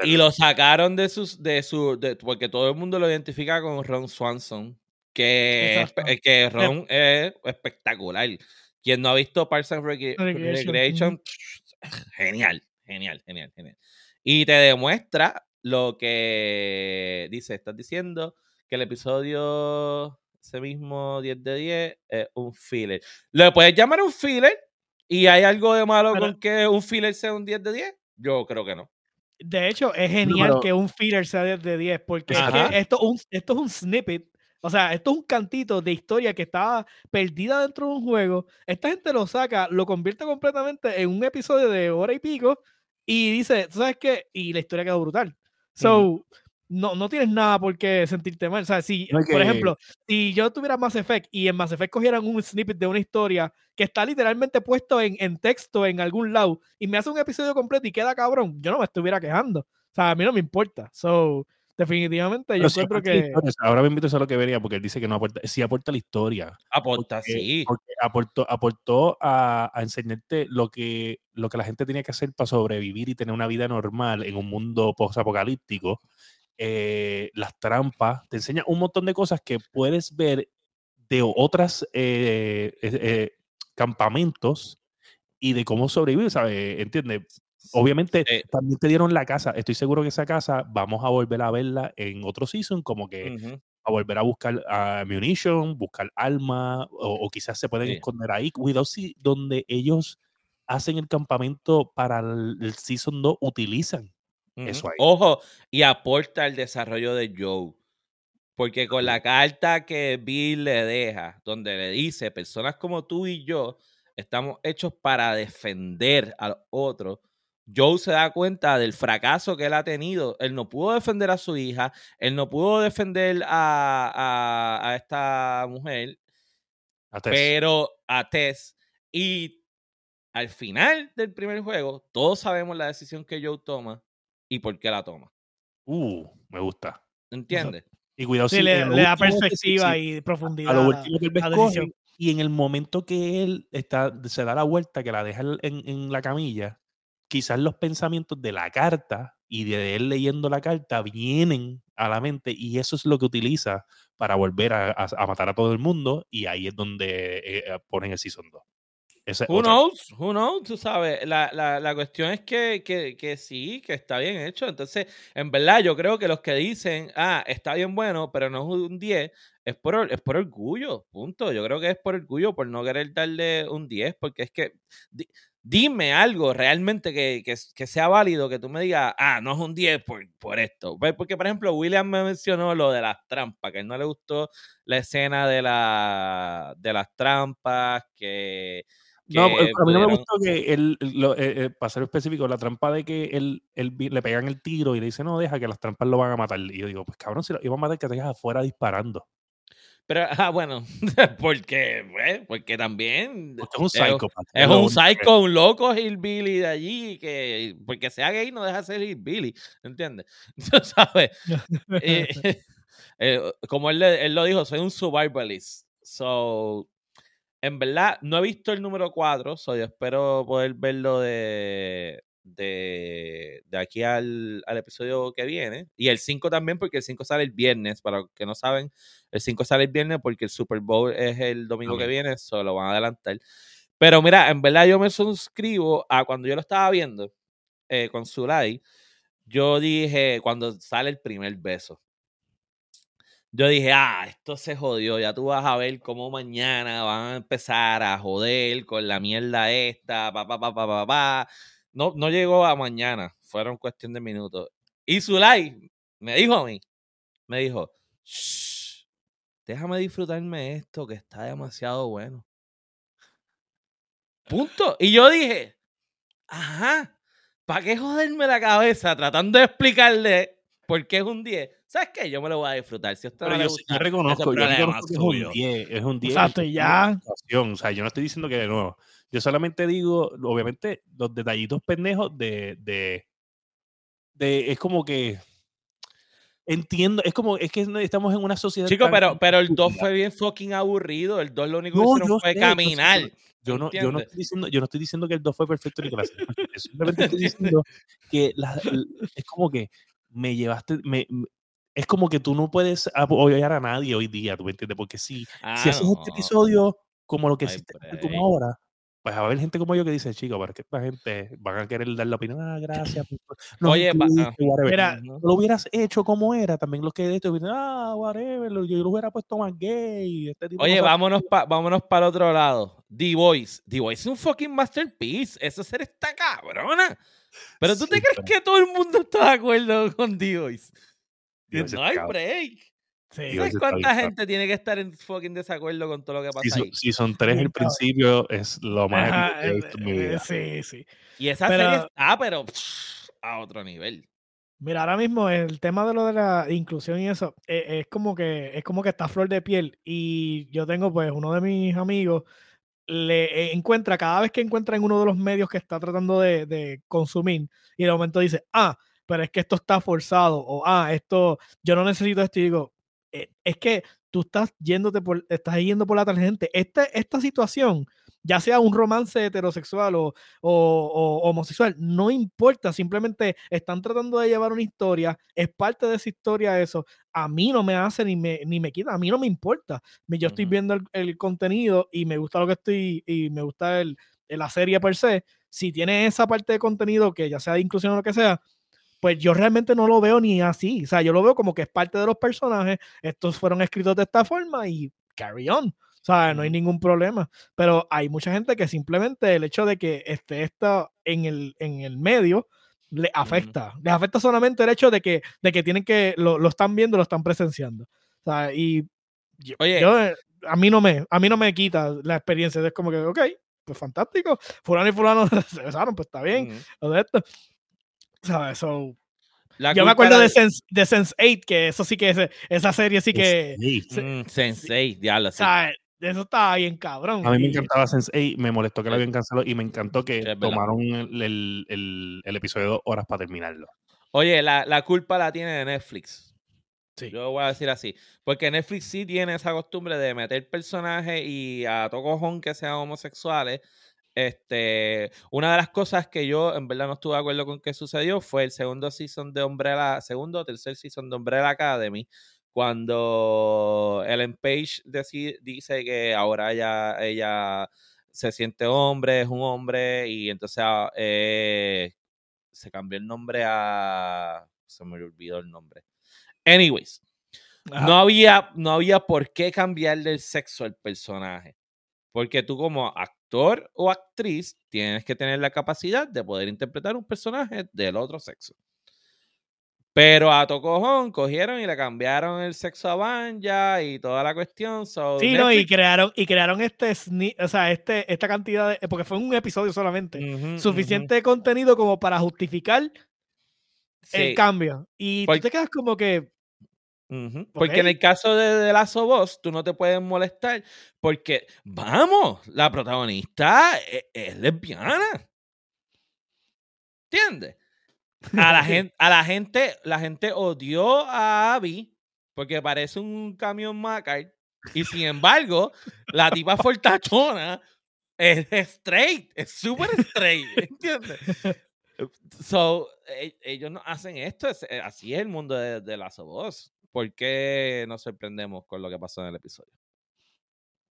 Y lo sacaron de sus, de su, de- porque todo el mundo lo identifica con Ron Swanson, que, que Ron es espectacular. Quien no ha visto Parks and Recre- Recreation, Recreation, genial, genial, genial, genial. Y te demuestra lo que dice, estás diciendo que el episodio, ese mismo 10 de 10, es un filler. ¿Le puedes llamar un filler? ¿Y hay algo de malo Pero- con que un filler sea un 10 de 10? Yo creo que no. De hecho, es genial pero- que un filler sea 10 de 10, porque es Ajá. que esto, un- esto es un snippet. O sea, esto es un cantito de historia que estaba perdida dentro de un juego. Esta gente lo saca, lo convierte completamente en un episodio de hora y pico y dice, ¿tú sabes qué? Y la historia quedó brutal. So, no, no tienes nada por qué sentirte mal. O sea, si, es por que- ejemplo, si yo tuviera Mass Effect y en Mass Effect cogieran un snippet de una historia que está literalmente puesto en, en texto en algún lado y me hace un episodio completo y queda cabrón, yo no me estuviera quejando. O sea, a mí no me importa. So, definitivamente yo Pero aporta la que... ahora me invito a lo que vería, porque él dice que no aporta, sí aporta la historia. Aporta, porque- sí. porque aportó, aportó a, a enseñarte lo que, lo que la gente tenía que hacer para sobrevivir y tener una vida normal en un mundo post-apocalíptico. Eh, las trampas, te enseña un montón de cosas que puedes ver de otras eh, eh, eh, campamentos y de cómo sobrevivir, ¿sabes? ¿Entiendes? Obviamente también te dieron la casa. Estoy seguro que esa casa vamos a volver a verla en otro season, como que a volver a buscar a munition, buscar armas, o, o quizás se pueden Sí. esconder ahí. Cuidado si donde ellos hacen el campamento para el, el Season 2 utilizan eso ahí. Ojo, y aporta el desarrollo de Joe. Porque con la carta que Bill le deja, donde le dice, personas como tú y yo estamos hechos para defender al otro, Joe se da cuenta del fracaso que él ha tenido. Él no pudo defender a su hija, él no pudo defender a, a- a esta mujer, A Tess. pero a Tess. Y al final del primer juego, todos sabemos la decisión que Joe toma y por qué la toma. Uh, me gusta. ¿Entiendes? Y cuidado Sí, si le, le da perspectiva y profundidad a lo último que él y en el momento que él está, se da la vuelta, que la deja en, en la camilla, quizás los pensamientos de la carta y de él leyendo la carta vienen a la mente y eso es lo que utiliza para volver a, a- a matar a todo el mundo y ahí es donde eh, eh, ponen el Season 2. Esa es Who knows? Who knows? Tú sabes, la, la, la cuestión es que, que, que sí, que está bien hecho. Entonces, en verdad, yo creo que los que dicen, ah, está bien bueno, pero no es un 10, es por, or- es por orgullo, punto. Yo creo que es por orgullo, por no querer darle un 10, porque es que, di- dime algo realmente que, que, que sea válido, que tú me digas, ah, no es un 10 por, por esto. Porque, por ejemplo, William me mencionó lo de las trampas, que a él no le gustó la escena de, la, de las trampas, que... No, a mí no me gustó que él, lo, eh, eh, para ser específico, la trampa de que él, él le pegan el tiro y le dice, no, deja que las trampas lo van a matar. Y yo digo, pues cabrón, si lo iban a matar, que te dejas afuera disparando. Pero, ah, bueno, porque, pues, porque también Porque es un psicópata. es un psycho, un loco hillbilly de allí, que porque sea gay no deja de ser hillbilly, ¿entiendes? Tú sabes, Eh, como él, él lo dijo, soy un survivalist. So, en verdad, no he visto el número 4, so yo espero poder verlo de, de, de aquí al, al episodio que viene. Y el 5 también, porque el 5 sale el viernes. Para los que no saben, el 5 sale el viernes porque el Super Bowl es el domingo que viene, solo lo van a adelantar. Pero mira, en verdad yo me suscribo a cuando yo lo estaba viendo eh, con Zulay. Yo dije, cuando sale el primer beso, yo dije, ah, esto se jodió, ya tú vas a ver cómo mañana van a empezar a joder con la mierda esta, pa, pa, pa, pa, pa, pa. No, no llegó a mañana, fueron cuestión de minutos. Y Zulay me dijo a mí, me dijo, "Shh, déjame disfrutarme esto que está demasiado bueno. Punto. Y yo dije, ajá, ¿para qué joderme la cabeza tratando de explicarle por qué es un 10? ¿Sabes qué? Yo me lo voy a disfrutar. Si usted Pero no le yo, gusta, yo reconozco, yo reconozco que es un suyo. 10, es un 10. Exacto, ya. O sea, yo no estoy diciendo que de nuevo. Yo solamente digo, obviamente, los detallitos pendejos de, de, de es como que entiendo, es como, es que estamos en una sociedad. Chico, pero, pero el 2 estúpida. fue bien fucking aburrido. El 2 lo único que No, hicieron yo fue sé, yo caminar. Yo no, yo, no estoy diciendo, yo no estoy diciendo que el 2 fue perfecto ni que la serie fue perfecta, Simplemente estoy diciendo que la- es como que me llevaste. Me- es como que tú no puedes apoyar a nadie hoy día, ¿tú me entiendes? Porque si, Ah, si haces no. este episodio como lo que No hiciste como ahora, pues va a haber gente como yo que dice, chico, es que esta gente van a querer dar la opinión, ah, gracias. nos Oye, incluiste, ah, whatever". Mira. Tú lo hubieras hecho como era, también los que de esto, ah, whatever, yo lo hubiera puesto más gay. Este tipo Oye, no vámonos para vámonos para el otro lado. The Voice. The Voice es un fucking masterpiece. Esa serie está cabrona. Pero tú te Sí, crees pero- que todo el mundo está de acuerdo con The Voice. Que Dios, no hay break. Sí. ¿Sabes cuánta gente tiene que estar en fucking desacuerdo con todo lo que pasa Si son, ahí? si son tres el principio, es lo más Ajá, épico que he eh, visto en mi vida. sí, sí. Y esa Pero- serie está, pero pff, a otro nivel. Mira, ahora mismo el tema de lo de la inclusión y eso eh, es como que es como que está a flor de piel y yo tengo pues uno de mis amigos le eh, encuentra cada vez que encuentra en uno de los medios que está tratando de, de consumir y de momento dice, ah, pero es que esto está forzado o ah, esto yo no necesito esto y digo, "Eh, es que tú estás yéndote por estás yendo por la tangente. Esta esta situación ya sea un romance heterosexual o, o- o homosexual, no importa, simplemente están tratando de llevar una historia, es parte de esa historia eso, a mí no me hace ni me, ni me quita, a mí no me importa, yo estoy viendo el, el contenido y me gusta lo que estoy, y me gusta el, la serie per se, si tiene esa parte de contenido que ya sea de inclusión o lo que sea, pues yo realmente no lo veo ni así, o sea, yo lo veo como que es parte de los personajes, estos fueron escritos de esta forma y carry on. O sea, no hay ningún problema. Pero hay mucha gente que simplemente el hecho de que esté esto en el, en el medio le afecta. Les afecta solamente el hecho de que, de que tienen que, lo, lo están viendo, lo están presenciando. O sea, y yo, Oye. yo, eh, a mí no me, a mí no me quita la experiencia. Es como que, ok, pues fantástico. Fulano y fulano se besaron, pues está bien. Ujú. Lo de esto. ¿Sabes? So, La yo me acuerdo de Sense, de Sense 8, que eso sí que es, esa serie sí que, Sí. se- Mm, Sensei, diablo, sí. ¿sabes? Eso estaba bien cabrón. A mí me encantaba Sense8, me molestó que lo habían cancelado y me encantó que Sí, tomaron el, el- el- el episodio de dos horas para terminarlo. Oye, la, la culpa la tiene de Netflix. Sí. Yo voy a decir así. Porque Netflix sí tiene esa costumbre de meter personajes y a todo cojón que sean homosexuales. Este, una de las cosas que yo en verdad no estuve de acuerdo con que sucedió fue el segundo season de Umbrella, segundo o tercer season de Umbrella Academy, cuando Ellen Page dice que ahora ella, ella se siente hombre, es un hombre, y entonces ah, eh, se cambió el nombre a... Se me olvidó el nombre. Anyways, Ajá. no había, no había por qué cambiarle el sexo al personaje. Porque tú como actor o actriz tienes que tener la capacidad de poder interpretar un personaje del otro sexo. Pero a Tocojón cogieron y le cambiaron el sexo a Banja y toda la cuestión. so Sí, no, y crearon, y crearon este, o sea, este, esta cantidad de, porque fue un episodio solamente, suficiente contenido como para justificar el cambio. Y Por- tú te quedas como que, Porque en el caso de, de Last of Us, tú no te puedes molestar porque, vamos, la protagonista e- es, lesbiana. ¿Entiendes? A la, gente, a la gente, la gente odió a Abby porque parece un camión Macar. Y sin embargo, la tipa fortachona es straight, es súper straight, ¿entiendes? So, e- ellos no hacen esto, es- así es el mundo de, de Us. ¿Por qué nos sorprendemos con lo que pasó en el episodio?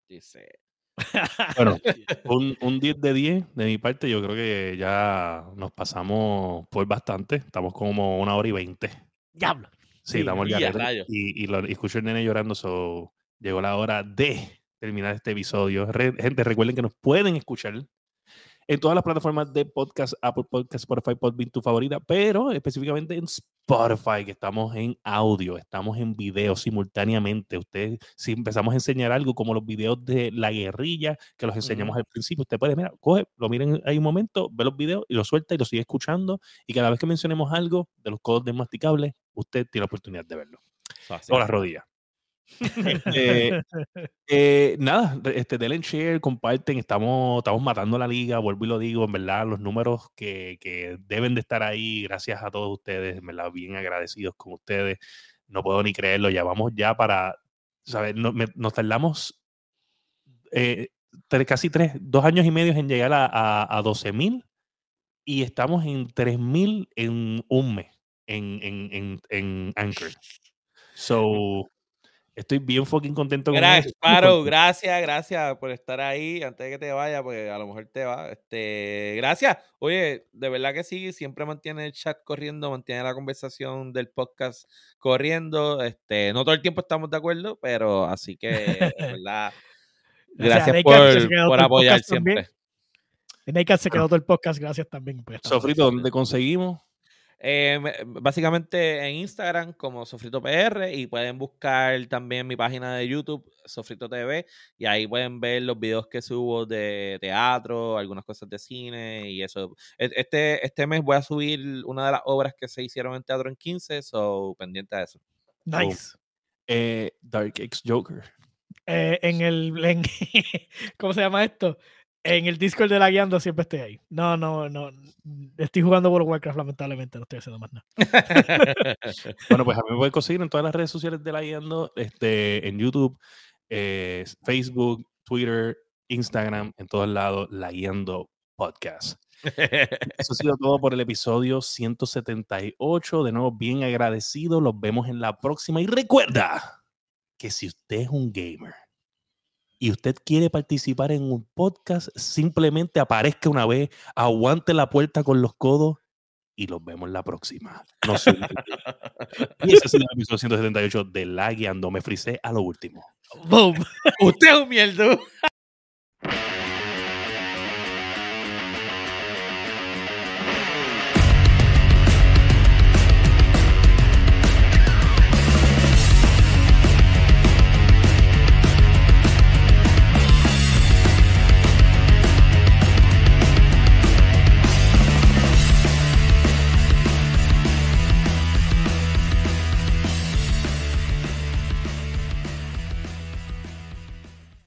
Dice. Bueno, un, un 10 de 10 de mi parte, yo creo que ya nos pasamos por bastante. Estamos como una hora y 20. diablo. Sí, Sí, estamos y a ya. rayos. Y, y, lo- y escucho el nene llorando, so llegó la hora de terminar este episodio. Re- gente, recuerden que nos pueden escuchar en todas las plataformas de podcast, Apple Podcast, Spotify, Podbean, tu favorita, pero específicamente en Spotify, que estamos en audio, estamos en video simultáneamente. Ustedes, si empezamos a enseñar algo como los videos de la guerrilla, que los enseñamos al principio, usted puede, mira, coge, lo miren ahí un momento, ve los videos y lo suelta y lo sigue escuchando. Y cada vez que mencionemos algo de los codos desmasticables, usted tiene la oportunidad de verlo. O las rodillas. Este, eh, nada, este, denle en share, comparten, estamos, estamos matando la liga, vuelvo y lo digo, en verdad, los números que, que deben de estar ahí, gracias a todos ustedes, en verdad, bien agradecidos con ustedes. no puedo ni creerlo. Ya vamos ya para, ¿sabes? No- me- nos tardamos eh, tres- casi tres, dos años y medio en llegar a, a, a 12 mil y estamos en 3 mil en un mes en, en, en, en Anchor. So, estoy bien fucking contento con Gracias, muy Paro, gracias, gracias por estar ahí antes de que te vaya, porque a lo mejor te va. Este, gracias. Oye, de verdad que sí, siempre mantiene el chat corriendo, mantiene la conversación del podcast corriendo. Este, no todo el tiempo estamos de acuerdo, pero así que, de verdad, Gracias gracias por, por apoyar siempre. En Naked se quedó todo el podcast, gracias también. pues, Sofrito, ¿dónde conseguimos? Eh, me- básicamente en Instagram como Sofrito PR y pueden buscar también mi página de YouTube, Sofrito TV, y ahí pueden ver los videos que subo de teatro, algunas cosas de cine y eso. E- Este, este mes voy a subir una de las obras que se hicieron en Teatro en 15, so pendiente a eso. Nice. Eh, Dark X Joker. Eh, en el. en- ¿Cómo se llama esto? En el Discord de la guiando siempre estoy ahí. No, no, no. Estoy jugando of Warcraft, lamentablemente, no estoy haciendo más nada. Bueno, pues a mí me pueden conseguir en todas las redes sociales de la Guiando, este, en YouTube, eh, Facebook, Twitter, Instagram, en todos lados, la Guiando Podcast. Eso ha sido todo por el episodio 178. De nuevo, bien agradecido. Los vemos en la próxima. Y recuerda que si usted es un gamer y usted quiere participar en un podcast, simplemente aparezca una vez, aguante la puerta con los codos y los vemos la próxima. No olvide. y ese sido el episodio 178 de La Guiando. Me frisé a lo último. Boom. Usted es un mierdo.